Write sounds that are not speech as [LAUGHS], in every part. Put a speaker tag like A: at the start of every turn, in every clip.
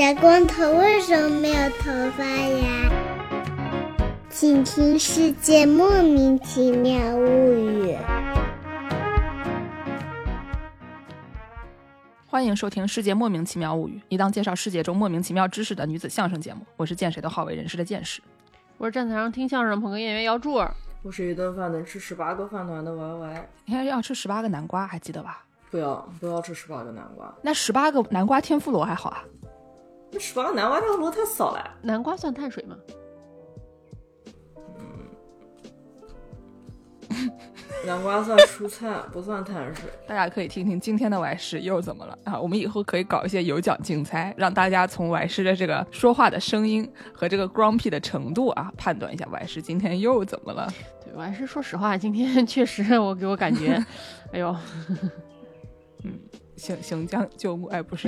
A: 小光头为什么没有头发呀？请听《世界莫名其妙物语》。
B: 欢迎收听《世界莫名其妙物语》，一档介绍世界中莫名其妙知识的女子相声节目。我是见谁都好为人师的见识。
C: 我是站台上听相声捧哏演员姚柱儿。
D: 我是一顿饭能吃十八个饭团的 Y Y。
B: 你看要吃十八个南瓜，还记得吧？
D: 不要不要吃十八个南瓜，
B: 那十八个南瓜天妇罗还好啊。
D: 那十八个南瓜天妇罗太少了。
C: 南瓜算碳水吗？[LAUGHS]
D: 南瓜算蔬菜，不算碳水。
B: 大家可以听听今天的外师又怎么了啊？我们以后可以搞一些有奖竞猜，让大家从外师的这个说话的声音和这个 grumpy 的程度啊，判断一下外师今天又怎么了。
C: 对，我还是说实话，今天 [LAUGHS] 确实我给我感觉，[LAUGHS] 哎呦，
B: 嗯。行行将就木，哎，不是，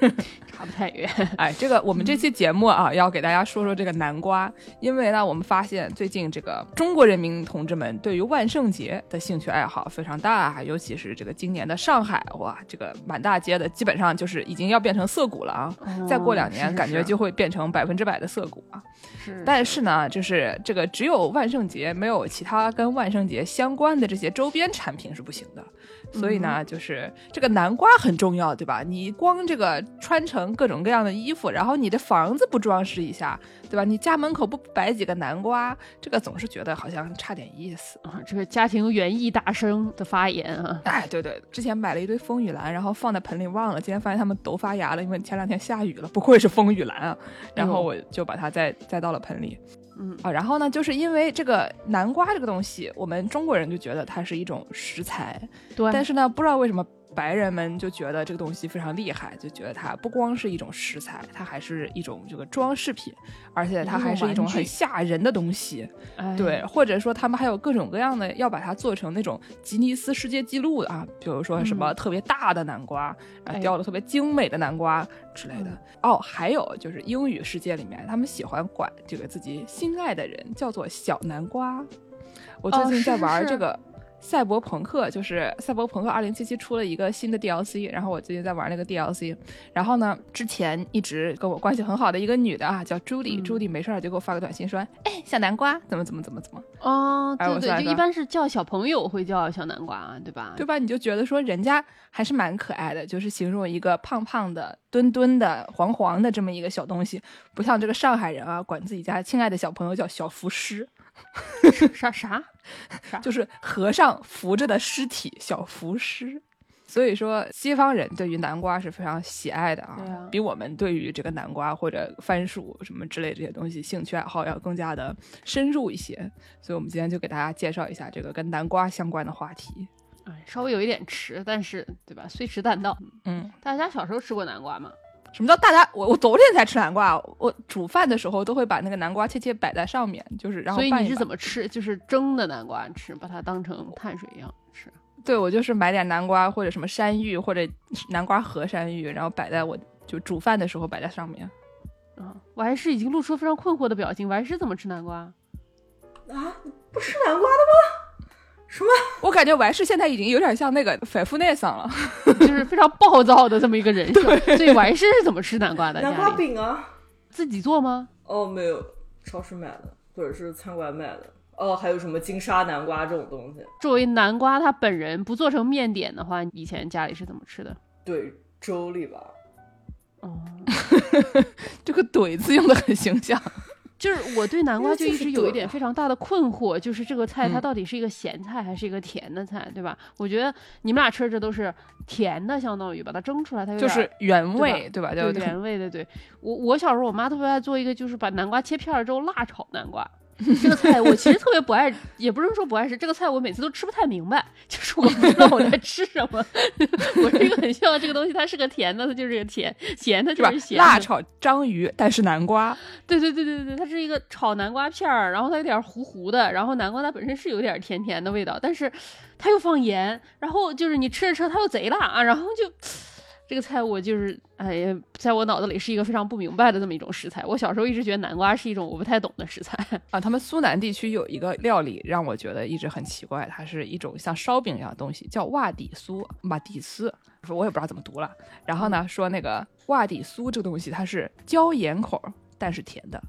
B: [LAUGHS]
C: 差不太远。[LAUGHS]
B: 哎，这个我们这期节目啊，要给大家说说这个南瓜，因为呢，我们发现最近这个中国人民同志们对于万圣节的兴趣爱好非常大，尤其是这个今年的上海，哇，这个满大街的基本上就是已经要变成涩谷了啊！再过两年，感觉就会变成百分之百的涩谷啊。
C: 是，
B: 但是呢，就是这个只有万圣节，没有其他跟万圣节相关的这些周边产品是不行的。所以呢，就是这个南瓜很重要，对吧？你光这个穿成各种各样的衣服，然后你的房子不装饰一下，对吧？你家门口不摆几个南瓜，这个总是觉得好像差点意思
C: 啊。这个家庭园艺大生的发言啊，
B: 哎，对对，之前买了一堆风雨兰，然后放在盆里忘了，今天发现它们都发芽了，因为前两天下雨了，不愧是风雨兰啊。然后我就把它再栽到了盆里。
C: 嗯
B: 啊，然后呢，就是因为这个南瓜这个东西，我们中国人就觉得它是一种食材，
C: 对。
B: 但是呢，不知道为什么。白人们就觉得这个东西非常厉害，就觉得它不光是一种食材，它还是一种这个装饰品，而且它还是一种很吓人的东西。对，或者说他们还有各种各样的要把它做成那种吉尼斯世界纪录的啊，比如说什么特别大的南瓜啊，雕的特别精美的南瓜之类的。哦，还有就是英语世界里面，他们喜欢管这个自己心爱的人叫做小南瓜。我最近在玩这个。赛博朋克就是赛博朋克二零七七出了一个新的 DLC，然后我最近在玩那个 DLC，然后呢，之前一直跟我关系很好的一个女的啊，叫朱莉，朱迪没事儿就给我发个短信说，哎，小南瓜怎么怎么怎么怎么，
C: 哦，对对，就一般是叫小朋友会叫小南瓜，对吧？
B: 对吧？你就觉得说人家还是蛮可爱的，就是形容一个胖胖的、墩墩的、黄黄的这么一个小东西，不像这个上海人啊，管自己家亲爱的小朋友叫小浮尸。[LAUGHS]
C: 啥啥啥？
B: 就是和尚扶着的尸体，小浮尸。所以说，西方人对于南瓜是非常喜爱的
C: 啊，
B: 比我们对于这个南瓜或者番薯什么之类这些东西兴趣爱好要更加的深入一些。所以我们今天就给大家介绍一下这个跟南瓜相关的话题。
C: 哎，稍微有一点迟，但是对吧？虽迟但到。
B: 嗯，
C: 大家小时候吃过南瓜吗？
B: 什么叫大家？我我昨天才吃南瓜，我煮饭的时候都会把那个南瓜切切摆在上面，就是然后。
C: 所以你是怎么吃？就是蒸的南瓜吃，把它当成碳水一样吃。[LAUGHS]
B: 对，我就是买点南瓜或者什么山芋或者南瓜和山芋，然后摆在我就煮饭的时候摆在上面。
C: 啊，我还是已经露出非常困惑的表情。我还是怎么吃南瓜？
D: 啊，不吃南瓜的吗？什么？
B: 我感觉完事现在已经有点像那个反复内桑了，
C: 就是非常暴躁的这么一个人设。[LAUGHS] 所以完事是怎么吃南瓜的？
D: 南瓜饼啊，
C: 自己做吗？
D: 哦，没有，超市买的，或者是餐馆买的。哦，还有什么金沙南瓜这种东西？
C: 作为南瓜它本人不做成面点的话，以前家里是怎么吃的？
D: 怼粥里吧。
C: 哦，[LAUGHS]
B: 这个怼字用的很形象。
C: 就是我对南瓜就一直有一点非常大的困惑，就是这个菜它到底是一个咸菜还是一个甜的菜，对吧？我觉得你们俩吃这都是甜的，相当于把它蒸出来，它
B: 就是原味，对吧？
C: 对原味的，对我我小时候我妈特别爱做一个，就是把南瓜切片之后辣炒南瓜。这个菜我其实特别不爱，也不是说不爱吃。这个菜我每次都吃不太明白，就是我不知道我在吃什么。[LAUGHS] 我是一个很希望这个东西它是个甜的，它就是个甜；咸它就是咸。
B: 辣炒章鱼，但是南瓜。
C: 对对对对对对，它是一个炒南瓜片儿，然后它有点糊糊的，然后南瓜它本身是有点甜甜的味道，但是它又放盐，然后就是你吃着吃它又贼辣啊，然后就。这个菜我就是哎呀，在我脑子里是一个非常不明白的这么一种食材。我小时候一直觉得南瓜是一种我不太懂的食材
B: 啊。他们苏南地区有一个料理让我觉得一直很奇怪，它是一种像烧饼一样的东西，叫瓦底酥，瓦底丝，我也不知道怎么读了。然后呢，说那个瓦底酥这个东西它是椒盐口，但是甜的，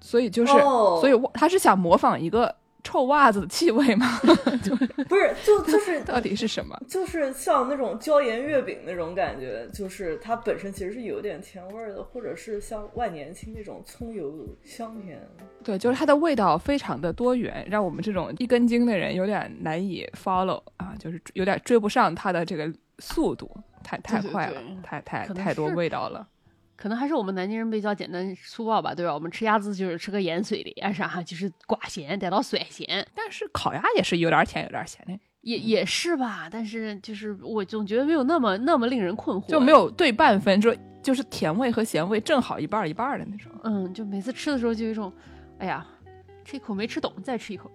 B: 所以就是，所以他是想模仿一个。臭袜子的气味吗？[LAUGHS]
D: 不是，就就是 [LAUGHS]
B: 到底是什么？
D: 就是像那种椒盐月饼那种感觉，就是它本身其实是有点甜味的，或者是像万年青那种葱油香甜。
B: 对，就是它的味道非常的多元，让我们这种一根筋的人有点难以 follow 啊，就是有点追不上它的这个速度，太太快了，太太太多味道了。
C: 可能还是我们南京人比较简单粗暴吧，对吧？我们吃鸭子就是吃个盐水的呀啥，就是寡咸带到酸咸。
B: 但是烤鸭也是有点甜有点咸的，
C: 也也是吧。但是就是我总觉得没有那么那么令人困惑，
B: 就没有对半分，就就是甜味和咸味正好一半一半的那种。
C: 嗯，就每次吃的时候就有一种，哎呀。吃一口没吃懂，再吃一口，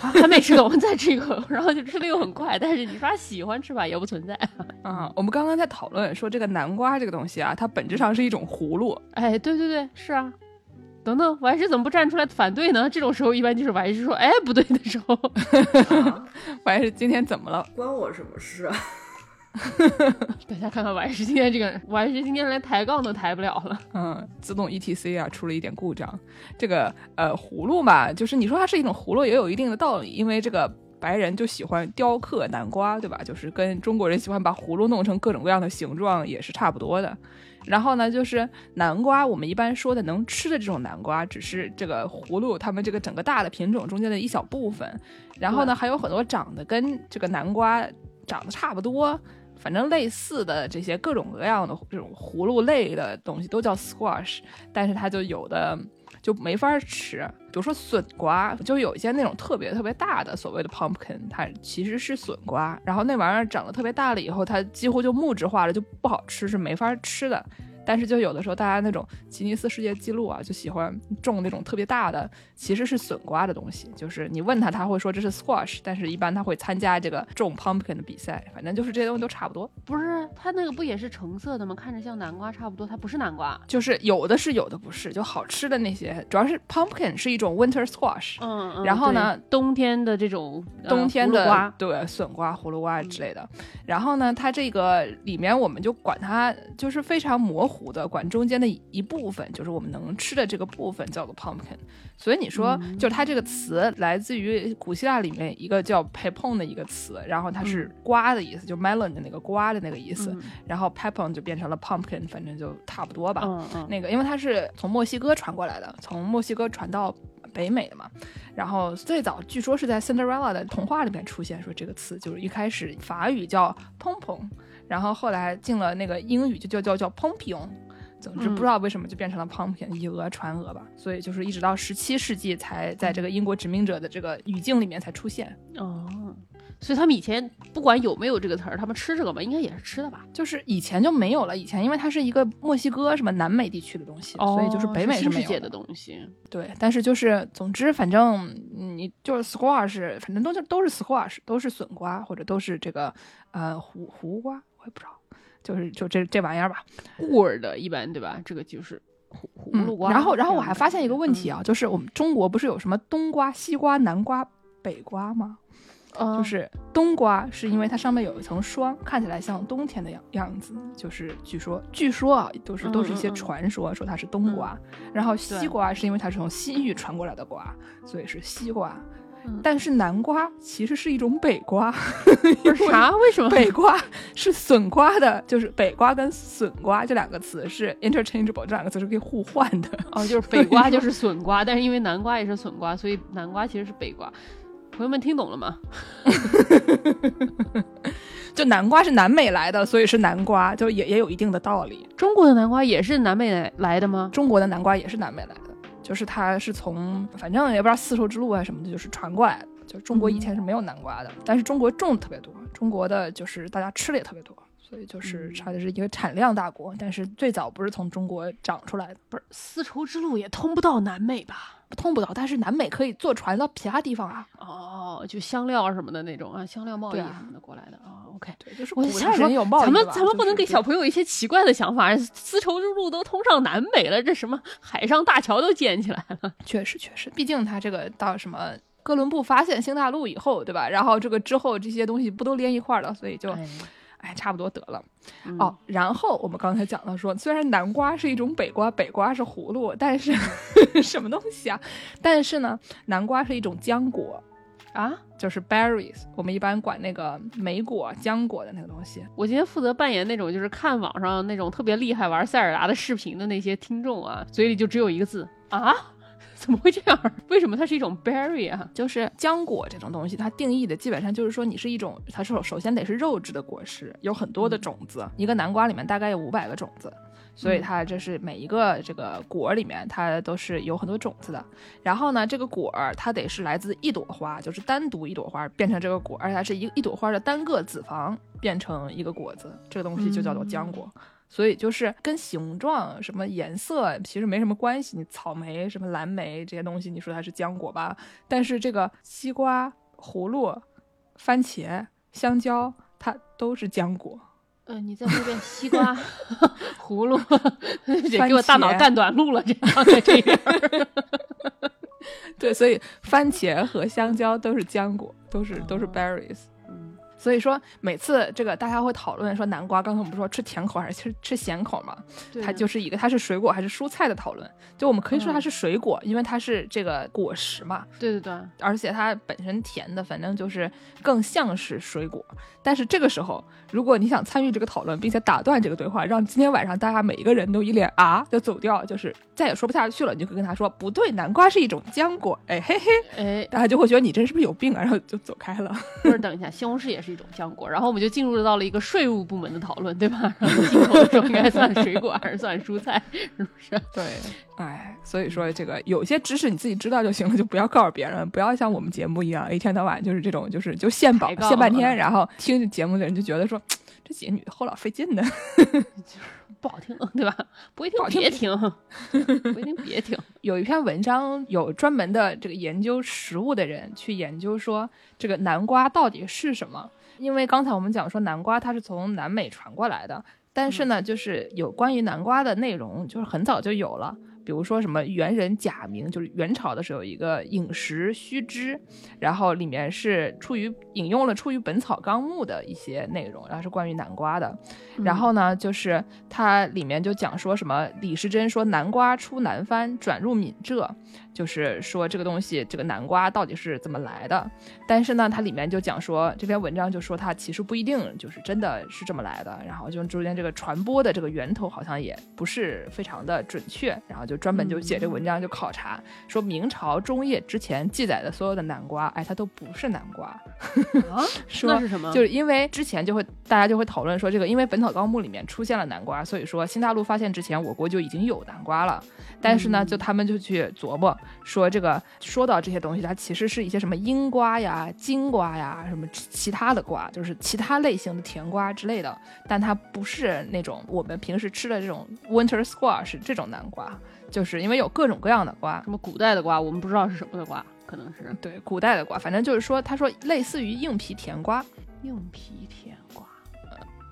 C: 还没吃懂，再吃一口，然后就吃的又很快。但是你说喜欢吃吧，也不存在 [LAUGHS]
B: 啊。我们刚刚在讨论说这个南瓜这个东西啊，它本质上是一种葫芦。
C: 哎，对对对，是啊。等等，我还是怎么不站出来反对呢？这种时候一般就是我还是说哎不对的时候。[LAUGHS] [LAUGHS]
B: 我还是今天怎么了？
D: 关我什么事啊？[LAUGHS]
C: 大家看看，完石今天这个完石今天连抬杠都抬不了了。
B: 嗯，自动 ETC 啊出了一点故障。这个呃葫芦嘛，就是你说它是一种葫芦，也有一定的道理，因为这个白人就喜欢雕刻南瓜，对吧？就是跟中国人喜欢把葫芦弄成各种各样的形状也是差不多的。然后呢，就是南瓜，我们一般说的能吃的这种南瓜，只是这个葫芦它们这个整个大的品种中间的一小部分。然后呢，还有很多长得跟这个南瓜长得差不多。反正类似的这些各种各样的这种葫芦类的东西都叫 squash，但是它就有的就没法吃。比如说笋瓜，就有一些那种特别特别大的所谓的 pumpkin，它其实是笋瓜，然后那玩意儿长得特别大了以后，它几乎就木质化了，就不好吃，是没法吃的。但是就有的时候，大家那种吉尼斯世界纪录啊，就喜欢种那种特别大的，其实是笋瓜的东西。就是你问他，他会说这是 squash，但是一般他会参加这个种 pumpkin 的比赛。反正就是这些东西都差不多。
C: 不是，它那个不也是橙色的吗？看着像南瓜差不多，它不是南瓜。
B: 就是有的是，有的不是。就好吃的那些，主要是 pumpkin 是一种 winter squash。
C: 嗯嗯。
B: 然后呢，
C: 冬天的这种
B: 冬天的
C: 瓜，
B: 对，笋瓜、葫芦瓜之类的。然后呢，它这个里面我们就管它就是非常模糊的管中。间的一部分就是我们能吃的这个部分叫做 pumpkin，所以你说就是它这个词来自于古希腊里面一个叫 pepon 的一个词，然后它是瓜的意思，就 melon 的那个瓜的那个意思，然后 pepon 就变成了 pumpkin，反正就差不多吧。那个因为它是从墨西哥传过来的，从墨西哥传到北美的嘛，然后最早据说是在 Cinderella 的童话里面出现，说这个词就是一开始法语叫 pompon，然后后来进了那个英语就叫叫叫 pompion。总之不知道为什么就变成了 pumpkin，以讹传讹吧。所以就是一直到十七世纪才在这个英国殖民者的这个语境里面才出现。
C: 哦，所以他们以前不管有没有这个词儿，他们吃这个吗？应该也是吃的吧？
B: 就是以前就没有了。以前因为它是一个墨西哥什么南美地区的东西，所以就是北美是没有
C: 的东西。
B: 对，但是就是总之反正你就是 squash，反正都是都是 squash，都是笋瓜或者都是这个呃胡胡瓜，我也不知道。就是就这这玩意儿吧，
C: 固儿的一般对吧？这个就是葫葫芦瓜。
B: 然后然后我还发现一个问题啊，就是我们中国不是有什么冬瓜、西瓜、南瓜、北瓜吗？就是冬瓜是因为它上面有一层霜，看起来像冬天的样样子。就是据说据说啊，都是都是一些传说，说它是冬瓜。然后西瓜是因为它是从西域传过来的瓜，所以是西瓜。但是南瓜其实是一种北瓜，[LAUGHS]
C: 啥？为什么
B: 北瓜是笋瓜的？就是北瓜跟笋瓜这两个词是 interchangeable，这两个词是可以互换的。
C: 哦，就是北瓜 [LAUGHS] 就是笋瓜，但是因为南瓜也是笋瓜，所以南瓜其实是北瓜。朋友们听懂了吗？[LAUGHS]
B: 就南瓜是南美来的，所以是南瓜，就也也有一定的道理。
C: 中国的南瓜也是南美来的吗？
B: 中国的南瓜也是南美来的。就是它是从反正也不知道丝绸之路啊什么的，就是传过来的。就中国以前是没有南瓜的，但是中国种的特别多，中国的就是大家吃的也特别多，所以就是它就是一个产量大国。但是最早不是从中国长出来的，
C: 不是丝绸之路也通不到南美吧？
B: 通不到，但是南美可以坐船到其他地方啊。
C: 哦，就香料什么的那种啊，香料贸易什么的过来的啊。OK，
B: 对，就是
C: 我
B: 古代人有
C: 咱们咱们不能给小朋友一些奇怪的想法，丝绸之路都通上南北了，这什么海上大桥都建起来了。[LAUGHS]
B: 确实确实，毕竟他这个到什么哥伦布发现新大陆以后，对吧？然后这个之后这些东西不都连一块儿了，所以就
C: 哎
B: 哎差不多得了。
C: 嗯
B: 哦，然后我们刚才讲到说，虽然南瓜是一种北瓜，北瓜是葫芦，但是 [LAUGHS] 什么东西啊？但是呢，南瓜是一种浆果，
C: 啊，
B: 就是 berries，我们一般管那个莓果、浆果的那个东西。
C: 我今天负责扮演那种就是看网上那种特别厉害玩塞尔达的视频的那些听众啊，嘴里就只有一个字啊，[LAUGHS] 怎么会这样？为什么它是一种 berry 啊？
B: 就是浆果这种东西，它定义的基本上就是说，你是一种，它首首先得是肉质的果实，有很多的种子，一个南瓜里面大概有五百个种子，所以它这是每一个这个果里面它都是有很多种子的。然后呢，这个果儿它得是来自一朵花，就是单独一朵花变成这个果，而且它是一一朵花的单个子房变成一个果子，这个东西就叫做浆果。所以就是跟形状、什么颜色其实没什么关系。你草莓、什么蓝莓这些东西，你说它是浆果吧？但是这个西瓜、葫芦、番茄、香蕉，它都是浆果。
C: 嗯、你再说一遍，西瓜、[LAUGHS] 葫芦，[LAUGHS] 得给我大脑干短路了，这样在这边儿。[LAUGHS]
B: 对，所以番茄和香蕉都是浆果，都是都是 berries。
C: 嗯
B: 所以说，每次这个大家会讨论说南瓜，刚才我们不是说吃甜口还是吃吃咸口嘛？
C: 对
B: 它就是一个它是水果还是蔬菜的讨论。就我们可以说它是水果，因为它是这个果实嘛，
C: 对对对，
B: 而且它本身甜的，反正就是更像是水果。但是这个时候，如果你想参与这个讨论，并且打断这个对话，让今天晚上大家每一个人都一脸啊就走掉，就是再也说不下去了，你就可以跟他说不对，南瓜是一种浆果，哎嘿嘿，
C: 哎，
B: 大家就会觉得你这是不是有病啊，然后就走开了。
C: 不是，等一下，西红柿也是一种浆果，然后我们就进入到了一个税务部门的讨论，对吧？[LAUGHS] 然后进口的时候应该算水果还是算蔬菜，是不是？
B: 对，哎，所以说这个有些知识你自己知道就行了，就不要告诉别人，不要像我们节目一样，一天到晚就是这种，就是就献宝献半天，然后听节目的人就觉得说这几个女的后老费劲的。[LAUGHS]
C: 不好听，对吧？不会听
B: 不好听
C: 别听，不会听别听。
B: 有一篇文章，有专门的这个研究食物的人去研究说这个南瓜到底是什么。因为刚才我们讲说南瓜它是从南美传过来的，但是呢，就是有关于南瓜的内容，就是很早就有了。比如说什么猿人假名，就是元朝的时候有一个饮食须知，然后里面是出于引用了出于《本草纲目》的一些内容，然后是关于南瓜的。然后呢，就是它里面就讲说什么李时珍说南瓜出南番，转入闽浙，就是说这个东西这个南瓜到底是怎么来的。但是呢，它里面就讲说这篇文章就说它其实不一定就是真的是这么来的，然后就中间这个传播的这个源头好像也不是非常的准确，然后就专门就写这个文章就考察说明朝中叶之前记载的所有的南瓜，哎，它都不是南瓜。
C: 啊，[LAUGHS]
B: 说
C: 是什么？
B: 就是因为之前就会大家就会讨论说，这个因为《本草纲目》里面出现了南瓜，所以说新大陆发现之前，我国就已经有南瓜了。但是呢，就他们就去琢磨说，这个说到这些东西，它其实是一些什么樱瓜呀、金瓜呀，什么其他的瓜，就是其他类型的甜瓜之类的。但它不是那种我们平时吃的这种 winter squash 这种南瓜，就是因为有各种各样的瓜。
C: 什么古代的瓜，我们不知道是什么的瓜，可能是
B: 对，古代的瓜，反正就是说，他说类似于硬皮甜瓜，
C: 硬皮甜瓜。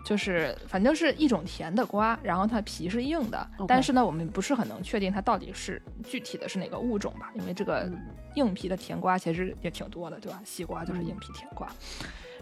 B: 就是反正是一种甜的瓜，然后它皮是硬的但是呢，我们不是很能确定它到底是具体的是哪个物种吧，因为这个
C: 嗯
B: 硬皮的甜瓜其实也挺多的，对吧？西瓜就是硬皮甜瓜。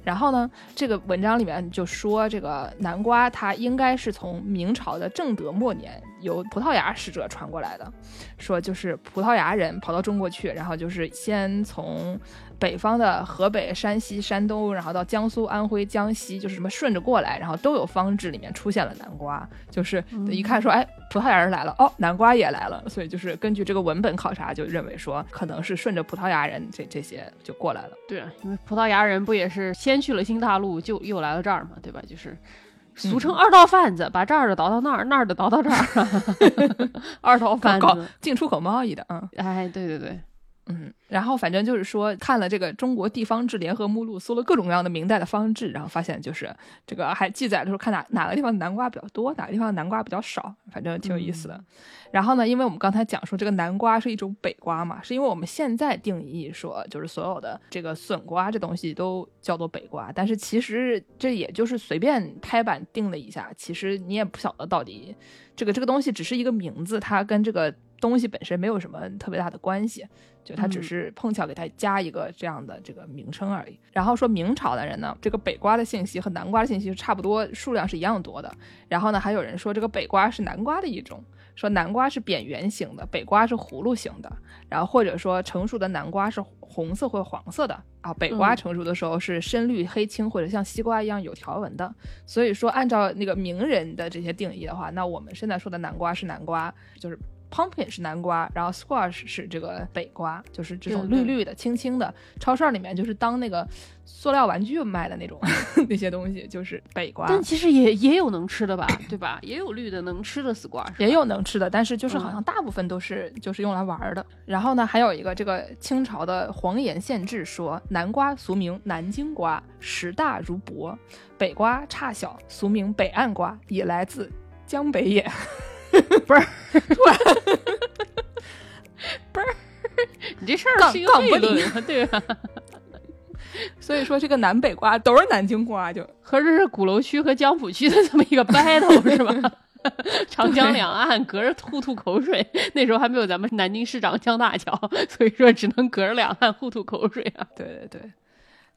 B: 然后呢，这个文章里面就说，这个南瓜它应该是从明朝的正德末年由葡萄牙使者传过来的，说就是葡萄牙人跑到中国去，然后就是先从北方的河北、山西、山东，然后到江苏、安徽、江西，就是什么顺着过来，然后都有方志里面出现了南瓜，就是一看说，哎，葡萄牙人来了，哦，南瓜也来了，所以就是根据这个文本考察，就认为说可能是顺着葡萄牙人这这些就过来了。
C: 对啊，因为葡萄牙人不也是先去了新大陆，就又来了这儿嘛，对吧？就是俗称二道贩子，把这儿的倒到那儿，那儿的倒到这儿，[LAUGHS] [LAUGHS] 二道贩子。
B: 进出口贸易的，啊，
C: 哎，对对对，
B: 嗯，然后反正就是说，看了这个中国地方志联合目录，搜了各种各样的明代的方志，然后发现就是这个还记载的时候，看哪哪个地方南瓜比较多，哪个地方南瓜比较少，反正挺有意思的。然后呢，因为我们刚才讲说这个南瓜是一种北瓜嘛，是因为我们现在定义说就是所有的这个笋瓜这东西都叫做北瓜，但是其实这也就是随便拍板定了一下，其实你也不晓得到底这个这个东西只是一个名字，它跟这个东西本身没有什么特别大的关系。就他只是碰巧给他加一个这样的这个名称而已。然后说明朝的人呢，这个北瓜的信息和南瓜的信息是差不多，数量是一样多的。然后呢，还有人说这个北瓜是南瓜的一种，说南瓜是扁圆形的，北瓜是葫芦形的。然后或者说成熟的南瓜是红色或黄色的啊，北瓜成熟的时候是深绿、黑青或者像西瓜一样有条纹的。所以说按照那个名人的这些定义的话，那我们现在说的南瓜是南瓜，就是。Pumpkin 是南瓜，然后 Squash 是这个北瓜，就是这种绿绿的、青青的。超市里面就是当那个塑料玩具卖的那种 [LAUGHS] 那些东西，就是北瓜。
C: 但其实也也有能吃的吧，对吧？也有绿的能吃的 Squash，
B: 也有能吃的，但是就是好像大部分都是就是用来玩的。然后呢，还有一个这个清朝的黄岩县志说，南瓜俗名南京瓜，时大如帛；北瓜差小，俗名北岸瓜，也来自江北也。不是，突然，
C: 不是，你这事儿是一个悖论，[LAUGHS] 对吧？[LAUGHS]
B: 所以说，这个南北瓜都是南京瓜，就
C: 合着是鼓楼区和江浦区的这么一个 battle 是吧？[LAUGHS] 长江两岸隔着互吐口水，那时候还没有咱们南京市长江大桥，所以说只能隔着两岸互吐口水啊。
B: 对对对。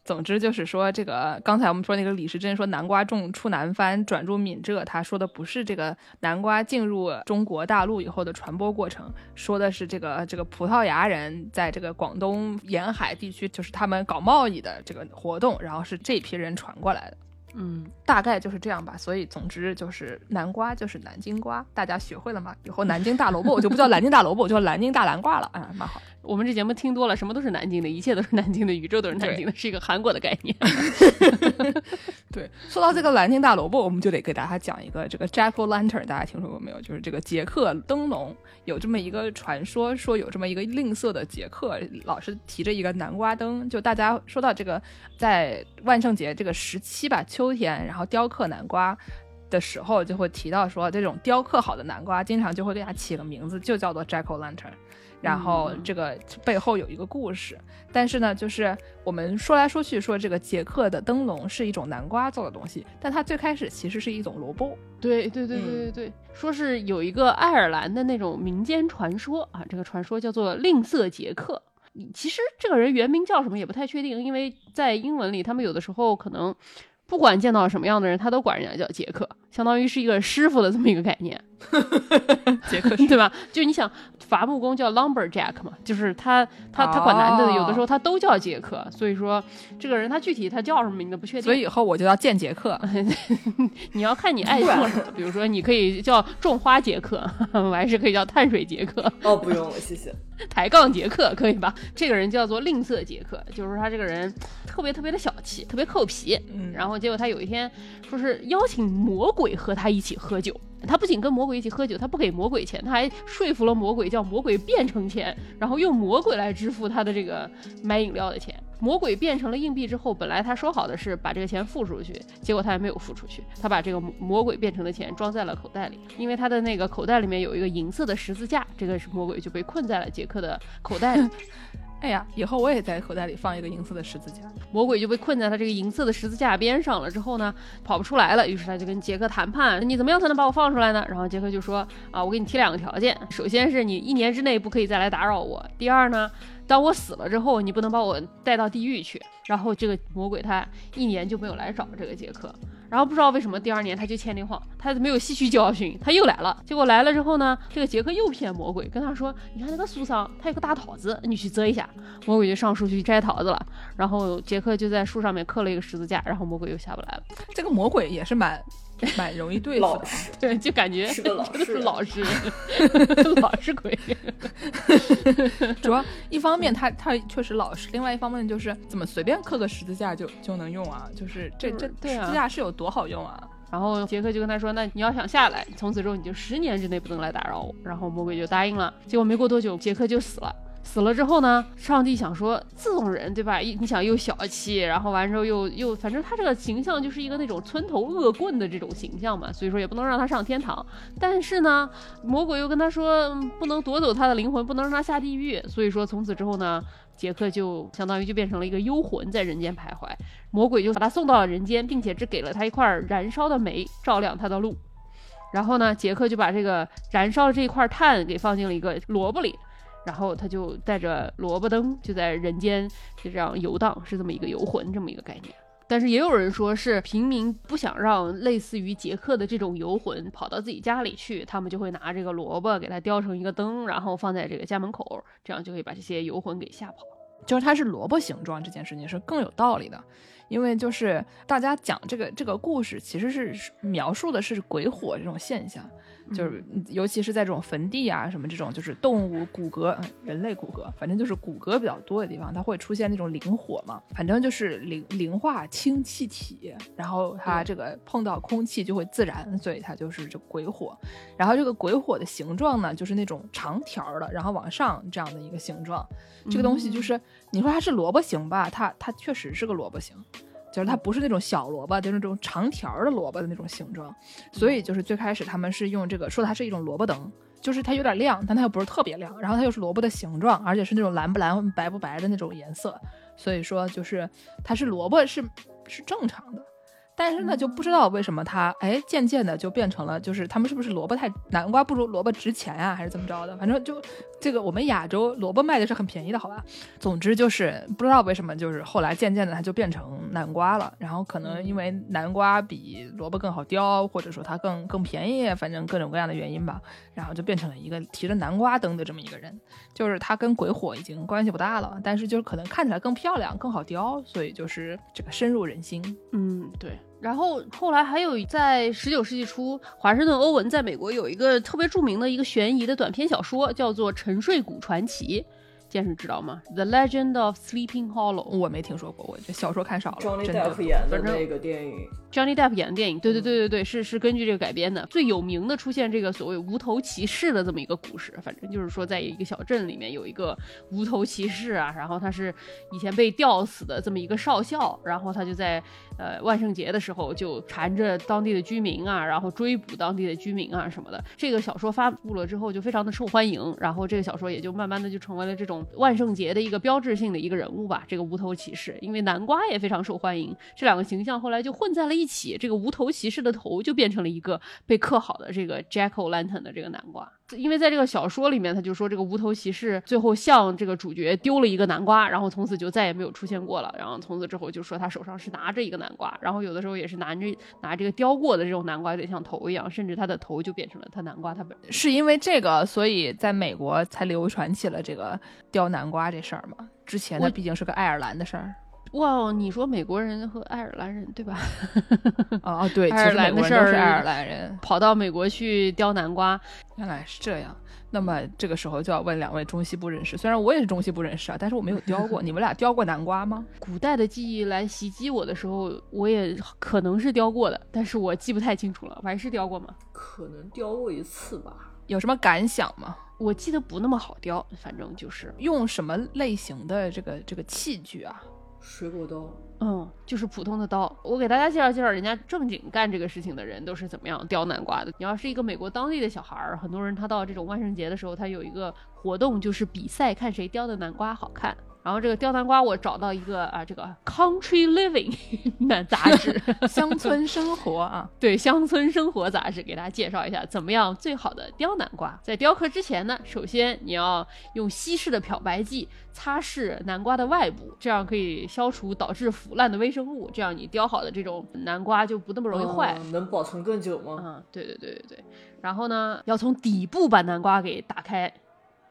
B: 总之就是说，这个刚才我们说那个李时珍说南瓜种出南番转入闽浙，他说的不是这个南瓜进入中国大陆以后的传播过程，说的是这个这个葡萄牙人在这个广东沿海地区，就是他们搞贸易的这个活动，然后是这批人传过来的。
C: 嗯，
B: 大概就是这样吧。所以总之就是南瓜就是南京瓜，大家学会了吗？以后南京大萝卜我就不叫南京大萝卜，我叫南京大南瓜了。啊，蛮好。
C: 我们这节目听多了，什么都是南京的，一切都是南京的，宇宙都是南京的，是一个韩国的概念。
B: 对，[LAUGHS] 说到这个南京大萝卜，我们就得给大家讲一个这个 Jack O' Lantern，大家听说过没有？就是这个杰克灯笼有这么一个传说，说有这么一个吝啬的杰克，老是提着一个南瓜灯。就大家说到这个，在万圣节这个时期吧，秋天，然后雕刻南瓜的时候，就会提到说，这种雕刻好的南瓜，经常就会给它起个名字，就叫做 Jack O' Lantern。然后这个背后有一个故事，但是呢，就是我们说来说去说这个捷克的灯笼是一种南瓜做的东西，但它最开始其实是一种萝卜。
C: 对对对对对对，说是有一个爱尔兰的那种民间传说啊，这个传说叫做吝啬杰克。其实这个人原名叫什么也不太确定，因为在英文里他们有的时候可能不管见到什么样的人，他都管人家叫杰克，相当于是一个师傅的这么一个概念。[LAUGHS]
B: 杰克
C: 对吧？就你想。伐木工叫 lumberjack 嘛，就是他他他管男的，有的时候他都叫杰克，所以说这个人他具体他叫什么名字不确定。
B: 所以以后我就要见杰克，[LAUGHS]
C: 你要看你爱叫什么，比如说你可以叫种花杰克，[LAUGHS] 我还是可以叫碳水杰克。
D: 哦，不用了，谢谢。
C: 抬杠杰克可以吧？这个人叫做吝啬杰克，就是他这个人特别特别的小气，特别扣皮。嗯，然后结果他有一天说是邀请魔鬼和他一起喝酒。他不仅跟魔鬼一起喝酒，他不给魔鬼钱，他还说服了魔鬼，叫魔鬼变成钱，然后用魔鬼来支付他的这个买饮料的钱。魔鬼变成了硬币之后，本来他说好的是把这个钱付出去，结果他还没有付出去，他把这个魔鬼变成的钱装在了口袋里，因为他的那个口袋里面有一个银色的十字架，这个是魔鬼就被困在了杰克的口袋里。[LAUGHS]
B: 哎呀，以后我也在口袋里放一个银色的十字架。
C: 魔鬼就被困在他这个银色的十字架边上了，之后呢，跑不出来了。于是他就跟杰克谈判：“你怎么样才能把我放出来呢？”然后杰克就说：“啊，我给你提两个条件。首先是你一年之内不可以再来打扰我。第二呢，当我死了之后，你不能把我带到地狱去。”然后这个魔鬼他一年就没有来找这个杰克。然后不知道为什么第二年他就签订谎，他没有吸取教训，他又来了。结果来了之后呢，这个杰克又骗魔鬼，跟他说：“你看那个树上，它有个大桃子，你去摘一下。”魔鬼就上树去摘桃子了。然后杰克就在树上面刻了一个十字架，然后魔鬼又下不来了。
B: 这个魔鬼也是蛮。蛮容易对付的，
C: 对，就感觉
D: 是个老
C: 实老实 [LAUGHS] 老实鬼。[LAUGHS]
B: 主要一方面他他确实老实，另外一方面就是怎么随便刻个十字架就就能用啊？就是这这十字架是有多好用啊？
C: 然后杰克就跟他说：“那你要想下来，从此之后你就十年之内不能来打扰我。”然后魔鬼就答应了。结果没过多久，杰克就死了。死了之后呢，上帝想说这种人对吧？你想又小气，然后完之后又又，反正他这个形象就是一个那种村头恶棍的这种形象嘛，所以说也不能让他上天堂。但是呢，魔鬼又跟他说不能夺走他的灵魂，不能让他下地狱。所以说从此之后呢，杰克就相当于就变成了一个幽魂在人间徘徊。魔鬼就把他送到了人间，并且只给了他一块燃烧的煤，照亮他的路。然后呢，杰克就把这个燃烧的这一块炭给放进了一个萝卜里。然后他就带着萝卜灯，就在人间就这样游荡，是这么一个游魂这么一个概念。但是也有人说是平民不想让类似于杰克的这种游魂跑到自己家里去，他们就会拿这个萝卜给它雕成一个灯，然后放在这个家门口，这样就可以把这些游魂给吓跑。
B: 就是它是萝卜形状这件事情是更有道理的。因为就是大家讲这个这个故事，其实是描述的是鬼火这种现象，就是尤其是在这种坟地啊什么这种就是动物骨骼、人类骨骼，反正就是骨骼比较多的地方，它会出现那种灵火嘛。反正就是灵灵化氢气体，然后它这个碰到空气就会自燃，所以它就是这鬼火。然后这个鬼火的形状呢，就是那种长条的，然后往上这样的一个形状。这个东西就是你说它是萝卜形吧，它它确实是个萝卜形。就是它不是那种小萝卜，就是那种长条的萝卜的那种形状，所以就是最开始他们是用这个说它是一种萝卜灯，就是它有点亮，但它又不是特别亮，然后它又是萝卜的形状，而且是那种蓝不蓝、白不白的那种颜色，所以说就是它是萝卜是是正常的。但是呢，就不知道为什么它，哎，渐渐的就变成了，就是他们是不是萝卜太南瓜不如萝卜值钱呀，还是怎么着的？反正就这个我们亚洲萝卜卖的是很便宜的，好吧？总之就是不知道为什么，就是后来渐渐的它就变成南瓜了。然后可能因为南瓜比萝卜更好雕，或者说它更更便宜，反正各种各样的原因吧。然后就变成了一个提着南瓜灯的这么一个人，就是他跟鬼火已经关系不大了，但是就是可能看起来更漂亮、更好雕，所以就是这个深入人心。
C: 嗯，对。然后后来还有在十九世纪初，华盛顿·欧文在美国有一个特别著名的一个悬疑的短篇小说，叫做《沉睡谷传奇》。剑士知道吗？The Legend of Sleeping Hollow，
B: 我没听说过，我这小说看少了。
D: Johnny Depp 演的那个电影
C: ，Johnny Depp 演的电影，对对对对对，是是根据这个改编的。最有名的出现这个所谓无头骑士的这么一个故事，反正就是说，在一个小镇里面有一个无头骑士啊，然后他是以前被吊死的这么一个少校，然后他就在呃万圣节的时候就缠着当地的居民啊，然后追捕当地的居民啊什么的。这个小说发布了之后就非常的受欢迎，然后这个小说也就慢慢的就成为了这种。万圣节的一个标志性的一个人物吧，这个无头骑士，因为南瓜也非常受欢迎，这两个形象后来就混在了一起，这个无头骑士的头就变成了一个被刻好的这个 Jack O' Lantern 的这个南瓜。因为在这个小说里面，他就说这个无头骑士最后向这个主角丢了一个南瓜，然后从此就再也没有出现过了。然后从此之后就说他手上是拿着一个南瓜，然后有的时候也是拿着拿这个雕过的这种南瓜，有点像头一样，甚至他的头就变成了他南瓜他本人。
B: 是因为这个，所以在美国才流传起了这个雕南瓜这事儿吗？之前它毕竟是个爱尔兰的事儿。
C: 哇，你说美国人和爱尔兰人对吧？[LAUGHS]
B: 哦哦，对，
C: 爱尔兰的事儿
B: 是爱尔兰人
C: 跑到美国去雕南瓜，
B: 原来是这样。那么这个时候就要问两位中西部人士，虽然我也是中西部人士啊，但是我没有雕过。[LAUGHS] 你们俩雕过南瓜吗？
C: 古代的记忆来袭击我的时候，我也可能是雕过的，但是我记不太清楚了。还是雕过吗？
D: 可能雕过一次吧。
B: 有什么感想吗？
C: 我记得不那么好雕，反正就是
B: 用什么类型的这个这个器具啊？
D: 水果刀，
C: 嗯，就是普通的刀。我给大家介绍介绍，人家正经干这个事情的人都是怎么样雕南瓜的。你要是一个美国当地的小孩儿，很多人他到这种万圣节的时候，他有一个活动，就是比赛看谁雕的南瓜好看。然后这个雕南瓜，我找到一个啊，这个 Country Living [LAUGHS] 的杂志，[LAUGHS]
B: 乡村生活啊，
C: 对，乡村生活杂志，给大家介绍一下怎么样最好的雕南瓜。在雕刻之前呢，首先你要用稀释的漂白剂擦拭南瓜的外部，这样可以消除导致腐烂的微生物，这样你雕好的这种南瓜就不那么容易坏，
D: 能保存更久吗？
C: 嗯，对对对对对。然后呢，要从底部把南瓜给打开。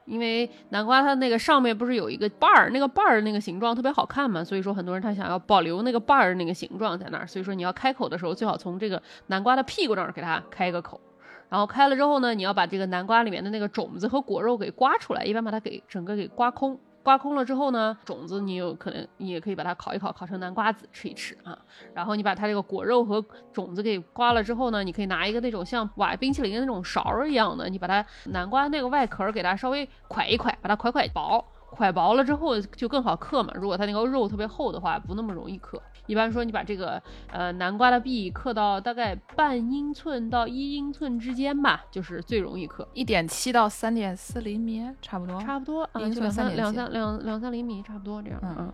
C: 因为南瓜它那个上面不是有一个瓣儿，那个瓣儿那个形状特别好看嘛，所以说很多人他想要保留那个瓣儿那个形状在那儿，所以说你要开口的时候最好从这个南瓜的屁股那儿给它开一个口，然后开了之后呢，你要把这个南瓜里面的那个种子和果肉给刮出来，一般把它给整个给刮空。刮空了之后呢，种子你有可能你也可以把它烤一烤，烤成南瓜子吃一吃啊。然后你把它这个果肉和种子给刮了之后呢，你可以拿一个那种像挖冰淇淋的那种勺一样的，你把它南瓜那个外壳给它稍微蒯一蒯，把它蒯蒯薄。块薄了之后就更好刻嘛。如果它那个肉特别厚的话，不那么容易刻。一般说，你把这个呃南瓜的壁刻到大概半英寸到一英寸之间吧，就是最容易刻。
B: 一点七到三点四厘米，差不多。
C: 差不多，
B: 啊，就
C: 两三两三两两三厘米，差不多这样。嗯。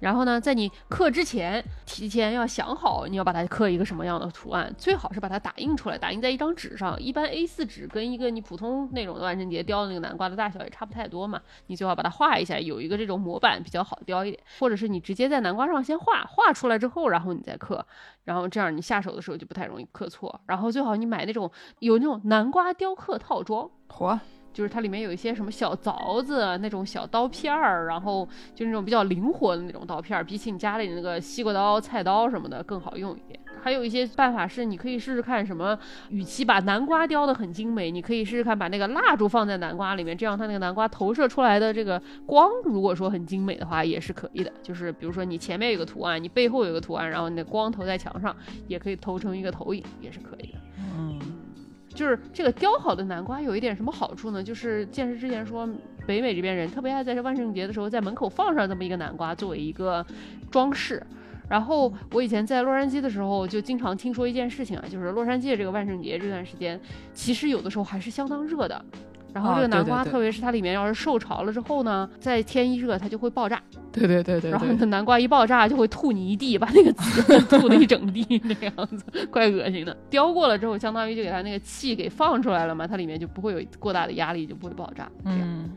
C: 然后呢，在你刻之前，提前要想好你要把它刻一个什么样的图案，最好是把它打印出来，打印在一张纸上。一般 A4 纸跟一个你普通那种的万圣节雕的那个南瓜的大小也差不太多嘛，你最好把它画一下，有一个这种模板比较好雕一点，或者是你直接在南瓜上先画，画出来之后，然后你再刻，然后这样你下手的时候就不太容易刻错。然后最好你买那种有那种南瓜雕刻套装，
B: 嚯！
C: 就是它里面有一些什么小凿子，那种小刀片儿，然后就那种比较灵活的那种刀片儿，比起你家里那个西瓜刀、菜刀什么的更好用一点。还有一些办法是，你可以试试看什么，与其把南瓜雕的很精美，你可以试试看把那个蜡烛放在南瓜里面，这样它那个南瓜投射出来的这个光，如果说很精美的话，也是可以的。就是比如说你前面有个图案，你背后有个图案，然后你的光投在墙上，也可以投成一个投影，也是可以的。就是这个雕好的南瓜有一点什么好处呢？就是见识之前说，北美这边人特别爱在这万圣节的时候在门口放上这么一个南瓜作为一个装饰。然后我以前在洛杉矶的时候就经常听说一件事情啊，就是洛杉矶这个万圣节这段时间，其实有的时候还是相当热的。然后这个南瓜，特别是它里面要是受潮了之后呢，在天一热，它就会爆炸。
B: 对对对对。
C: 然后南瓜一爆炸，就会吐你一地，把那个籽 [LAUGHS] 吐的一整地那个样子，怪恶心的。雕过了之后，相当于就给它那个气给放出来了嘛，它里面就不会有过大的压力，就不会爆炸。
B: 嗯。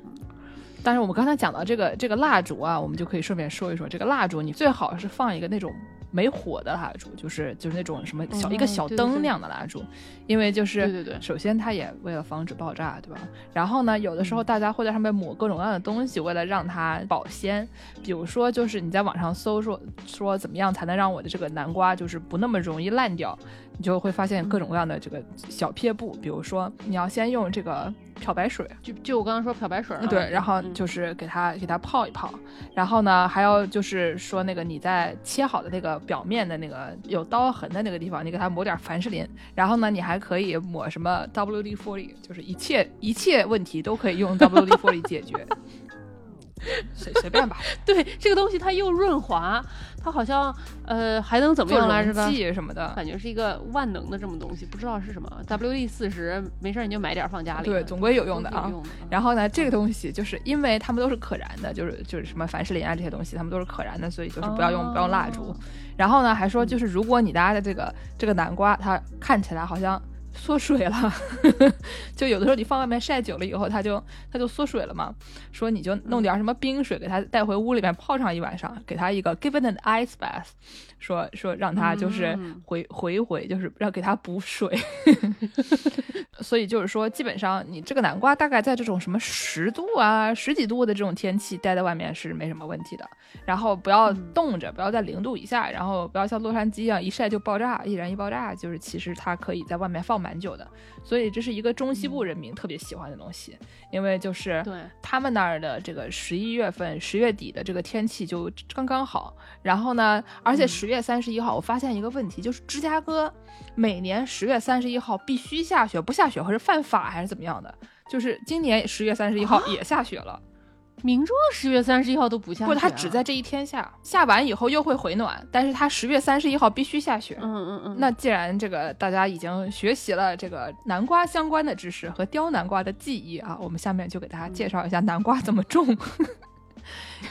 B: 但是我们刚才讲到这个这个蜡烛啊，我们就可以顺便说一说，这个蜡烛你最好是放一个那种。没火的蜡烛，就是就是那种什么小一个小灯那样的蜡烛，因为就是
C: 对对对，
B: 首先它也为了防止爆炸，对吧？然后呢，有的时候大家会在上面抹各种各样的东西，为了让它保鲜。比如说，就是你在网上搜说说怎么样才能让我的这个南瓜就是不那么容易烂掉。你就会发现各种各样的这个小撇步，比如说你要先用这个漂白水，
C: 就就我刚刚说漂白水，
B: 对，然后就是给它给它泡一泡，然后呢还要就是说那个你在切好的那个表面的那个有刀痕的那个地方，你给它抹点凡士林，然后呢你还可以抹什么 WD-40，就是一切一切问题都可以用 WD-40 解决。[LAUGHS] 随随便吧，[LAUGHS]
C: 对这个东西它又润滑，它好像呃还能怎么样来着
B: 的？什么的，
C: 感觉是一个万能的这么东西，不知道是什么。WD 四十，没事你就买点放家里，
B: 对，总归有用
C: 的
B: 啊。然后呢，这个东西就是因为它们都是可燃的，就是就是什么凡士林啊这些东西，它们都是可燃的，所以就是不要用不要用蜡烛。然后呢，还说就是如果你家的这个这个南瓜它看起来好像。缩水了，[LAUGHS] 就有的时候你放外面晒久了以后，它就它就缩水了嘛。说你就弄点什么冰水给它带回屋里面泡上一晚上，给它一个 give it an ice bath，说说让他就是回回一回，就是要给他补水。[LAUGHS] 所以就是说，基本上你这个南瓜大概在这种什么十度啊、十几度的这种天气待在外面是没什么问题的。然后不要冻着，不要在零度以下，然后不要像洛杉矶一样一晒就爆炸，易燃易爆炸。就是其实它可以在外面放蛮久的。所以这是一个中西部人民特别喜欢的东西，因为就是对他们那儿的这个十一月份、十月底的这个天气就刚刚好。然后呢，而且十月三十一号，我发现一个问题，就是芝加哥每年十月三十一号必须下雪，不下雪或是犯法还是怎么样的？就是今年十月三十一号也下雪了。
C: 明州十月三十一号都不下，
B: 不，它只在这一天下，下完以后又会回暖，但是它十月三十一号必须下雪。
C: 嗯嗯嗯。
B: 那既然这个大家已经学习了这个南瓜相关的知识和雕南瓜的技艺啊，我们下面就给大家介绍一下南瓜怎么种。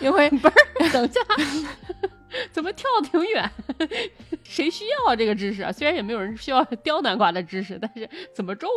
B: 因 [LAUGHS] 为
C: 不是，等一下。怎么跳挺远？[LAUGHS] 谁需要这个知识啊？虽然也没有人需要雕南瓜的知识，但是怎么种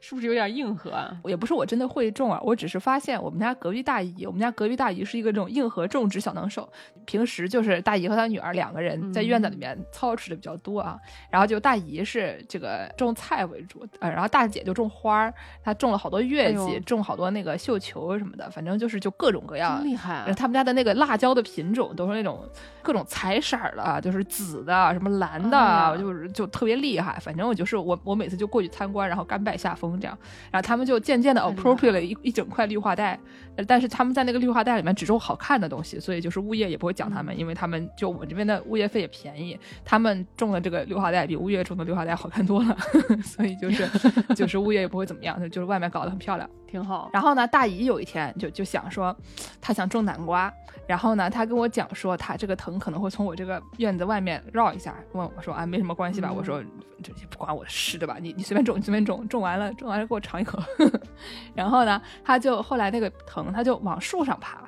C: 是不是有点硬核啊？
B: 也不是我真的会种啊，我只是发现我们家隔壁大姨，我们家隔壁大姨是一个这种硬核种植小能手。平时就是大姨和她女儿两个人在院子里面操持的比较多啊。然后就大姨是这个种菜为主，呃，然后大姐就种花儿，她种了好多月季，种好多那个绣球什么的，反正就是就各种各样。
C: 厉害！
B: 他们家的那个辣椒的品种都是那种。各种彩色的，就是紫的，什么蓝的，就是就特别厉害。反正我就是我，我每次就过去参观，然后甘拜下风这样。然后他们就渐渐的 appropriate 了一一整块绿化带，但是他们在那个绿化带里面只种好看的东西，所以就是物业也不会讲他们，因为他们就我们这边的物业费也便宜，他们种的这个绿化带比物业种的绿化带好看多了，[LAUGHS] 所以就是就是物业也不会怎么样，就是外面搞得很漂亮。
C: 挺好。
B: 然后呢，大姨有一天就就想说，她想种南瓜。然后呢，她跟我讲说，她这个藤可能会从我这个院子外面绕一下，问我说啊，没什么关系吧？我说这也不关我的事，对吧？你你随便种，你随便种，种完了种完了给我尝一口。[LAUGHS] 然后呢，他就后来那个藤，他就往树上爬。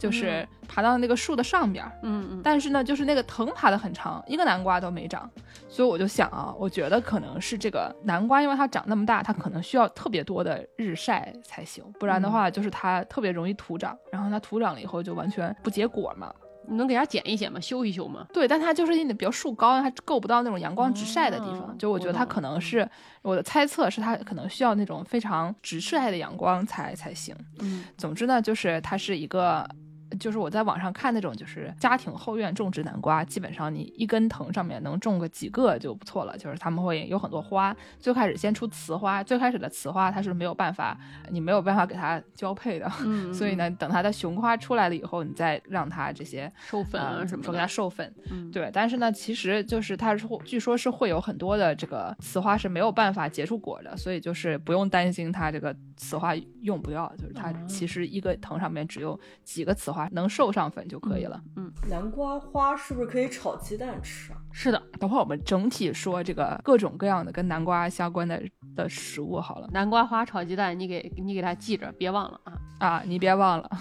B: 就是爬到那个树的上边，
C: 嗯嗯，
B: 但是呢，就是那个藤爬的很长，一个南瓜都没长，所以我就想啊，我觉得可能是这个南瓜，因为它长那么大，它可能需要特别多的日晒才行，不然的话，就是它特别容易徒长，然后它徒长了以后就完全不结果嘛。
C: 你能给它剪一剪吗？修一修吗？
B: 对，但它就是因为比较树高，它够不到那种阳光直晒的地方，就我觉得它可能是我的猜测是它可能需要那种非常直晒的阳光才才行。
C: 嗯，
B: 总之呢，就是它是一个。就是我在网上看那种，就是家庭后院种植南瓜，基本上你一根藤上面能种个几个就不错了。就是他们会有很多花，最开始先出雌花，最开始的雌花它是没有办法，你没有办法给它交配的，
C: 嗯，[LAUGHS]
B: 所以呢，等它的雄花出来了以后，你再让它这些
C: 授粉啊什么，
B: 说给它授粉，
C: 嗯，
B: 对。但是呢，其实就是它是据说是会有很多的这个雌花是没有办法结出果的，所以就是不用担心它这个雌花用不掉，就是它其实一个藤上面只有几个雌花。能授上粉就可以了。
C: 嗯，
D: 南瓜花是不是可以炒鸡蛋吃啊？
C: 是的，
B: 等会儿我们整体说这个各种各样的跟南瓜相关的的食物好了。
C: 南瓜花炒鸡蛋，你给你给它记着，别忘了啊
B: 啊！你别忘了。[LAUGHS]